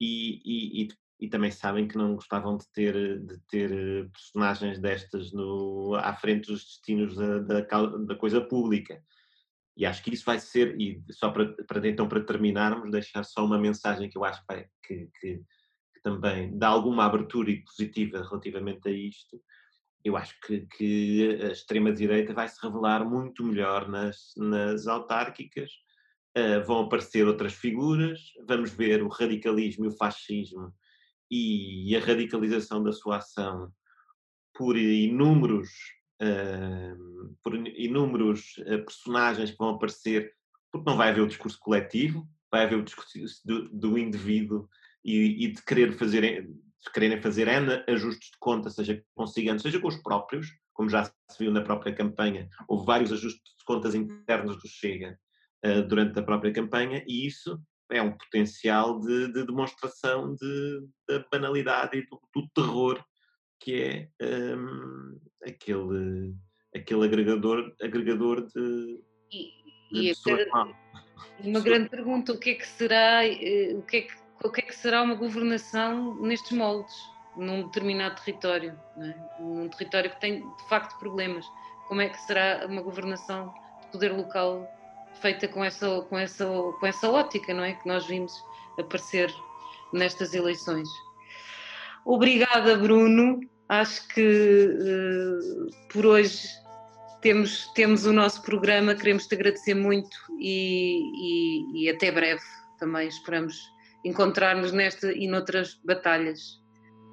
S2: e, e, e, e, também sabem que não gostavam de ter, de ter eh, personagens destas no, à frente dos destinos da, da, da coisa pública. E acho que isso vai ser, e só para, para então para terminarmos, deixar só uma mensagem que eu acho que, que, que, também dá alguma abertura e positiva relativamente a isto. Eu acho que, que a extrema-direita vai se revelar muito melhor nas, nas autárquicas, uh, vão aparecer outras figuras, vamos ver o radicalismo e o fascismo e a radicalização da sua ação por inúmeros por inúmeros uh, personagens que vão aparecer, porque não vai haver o discurso coletivo, vai haver o discurso do, do indivíduo e, e, de querer fazer, de quererem fazer N ajustes de conta, seja consigando, seja com os próprios, como já se viu na própria campanha, houve vários ajustes de contas internos do Chega uh, durante a própria campanha, e isso é um potencial de, de demonstração de, da banalidade e do, do terror que é um, aquele, aquele agregador, agregador de,
S1: e, de e pessoas Uma grande pergunta, o que é que será, eh, o que é que, o que, é que será uma governação nestes moldes, num determinado território, é? num território que tem de facto problemas. Como é que será uma governação de poder local feita com essa, com essa, com essa ótica, não é? Que nós vimos aparecer nestas eleições. Obrigada, Bruno. Acho que uh, por hoje temos, temos o nosso programa. Queremos te agradecer muito e, e, e até breve também. Esperamos encontrar-nos nesta e noutras batalhas.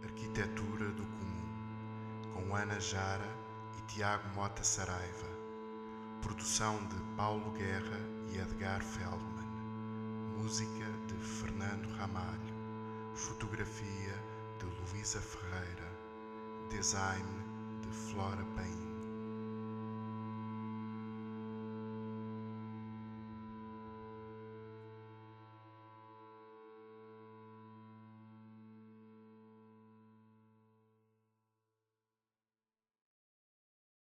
S4: Arquitetura do Comum, com Ana Jara e Tiago Mota Saraiva. Produção de Paulo Guerra e Edgar Feldman. Música de Fernando Ramalho. Fotografia Luísa Ferreira. Design de Flora Paim.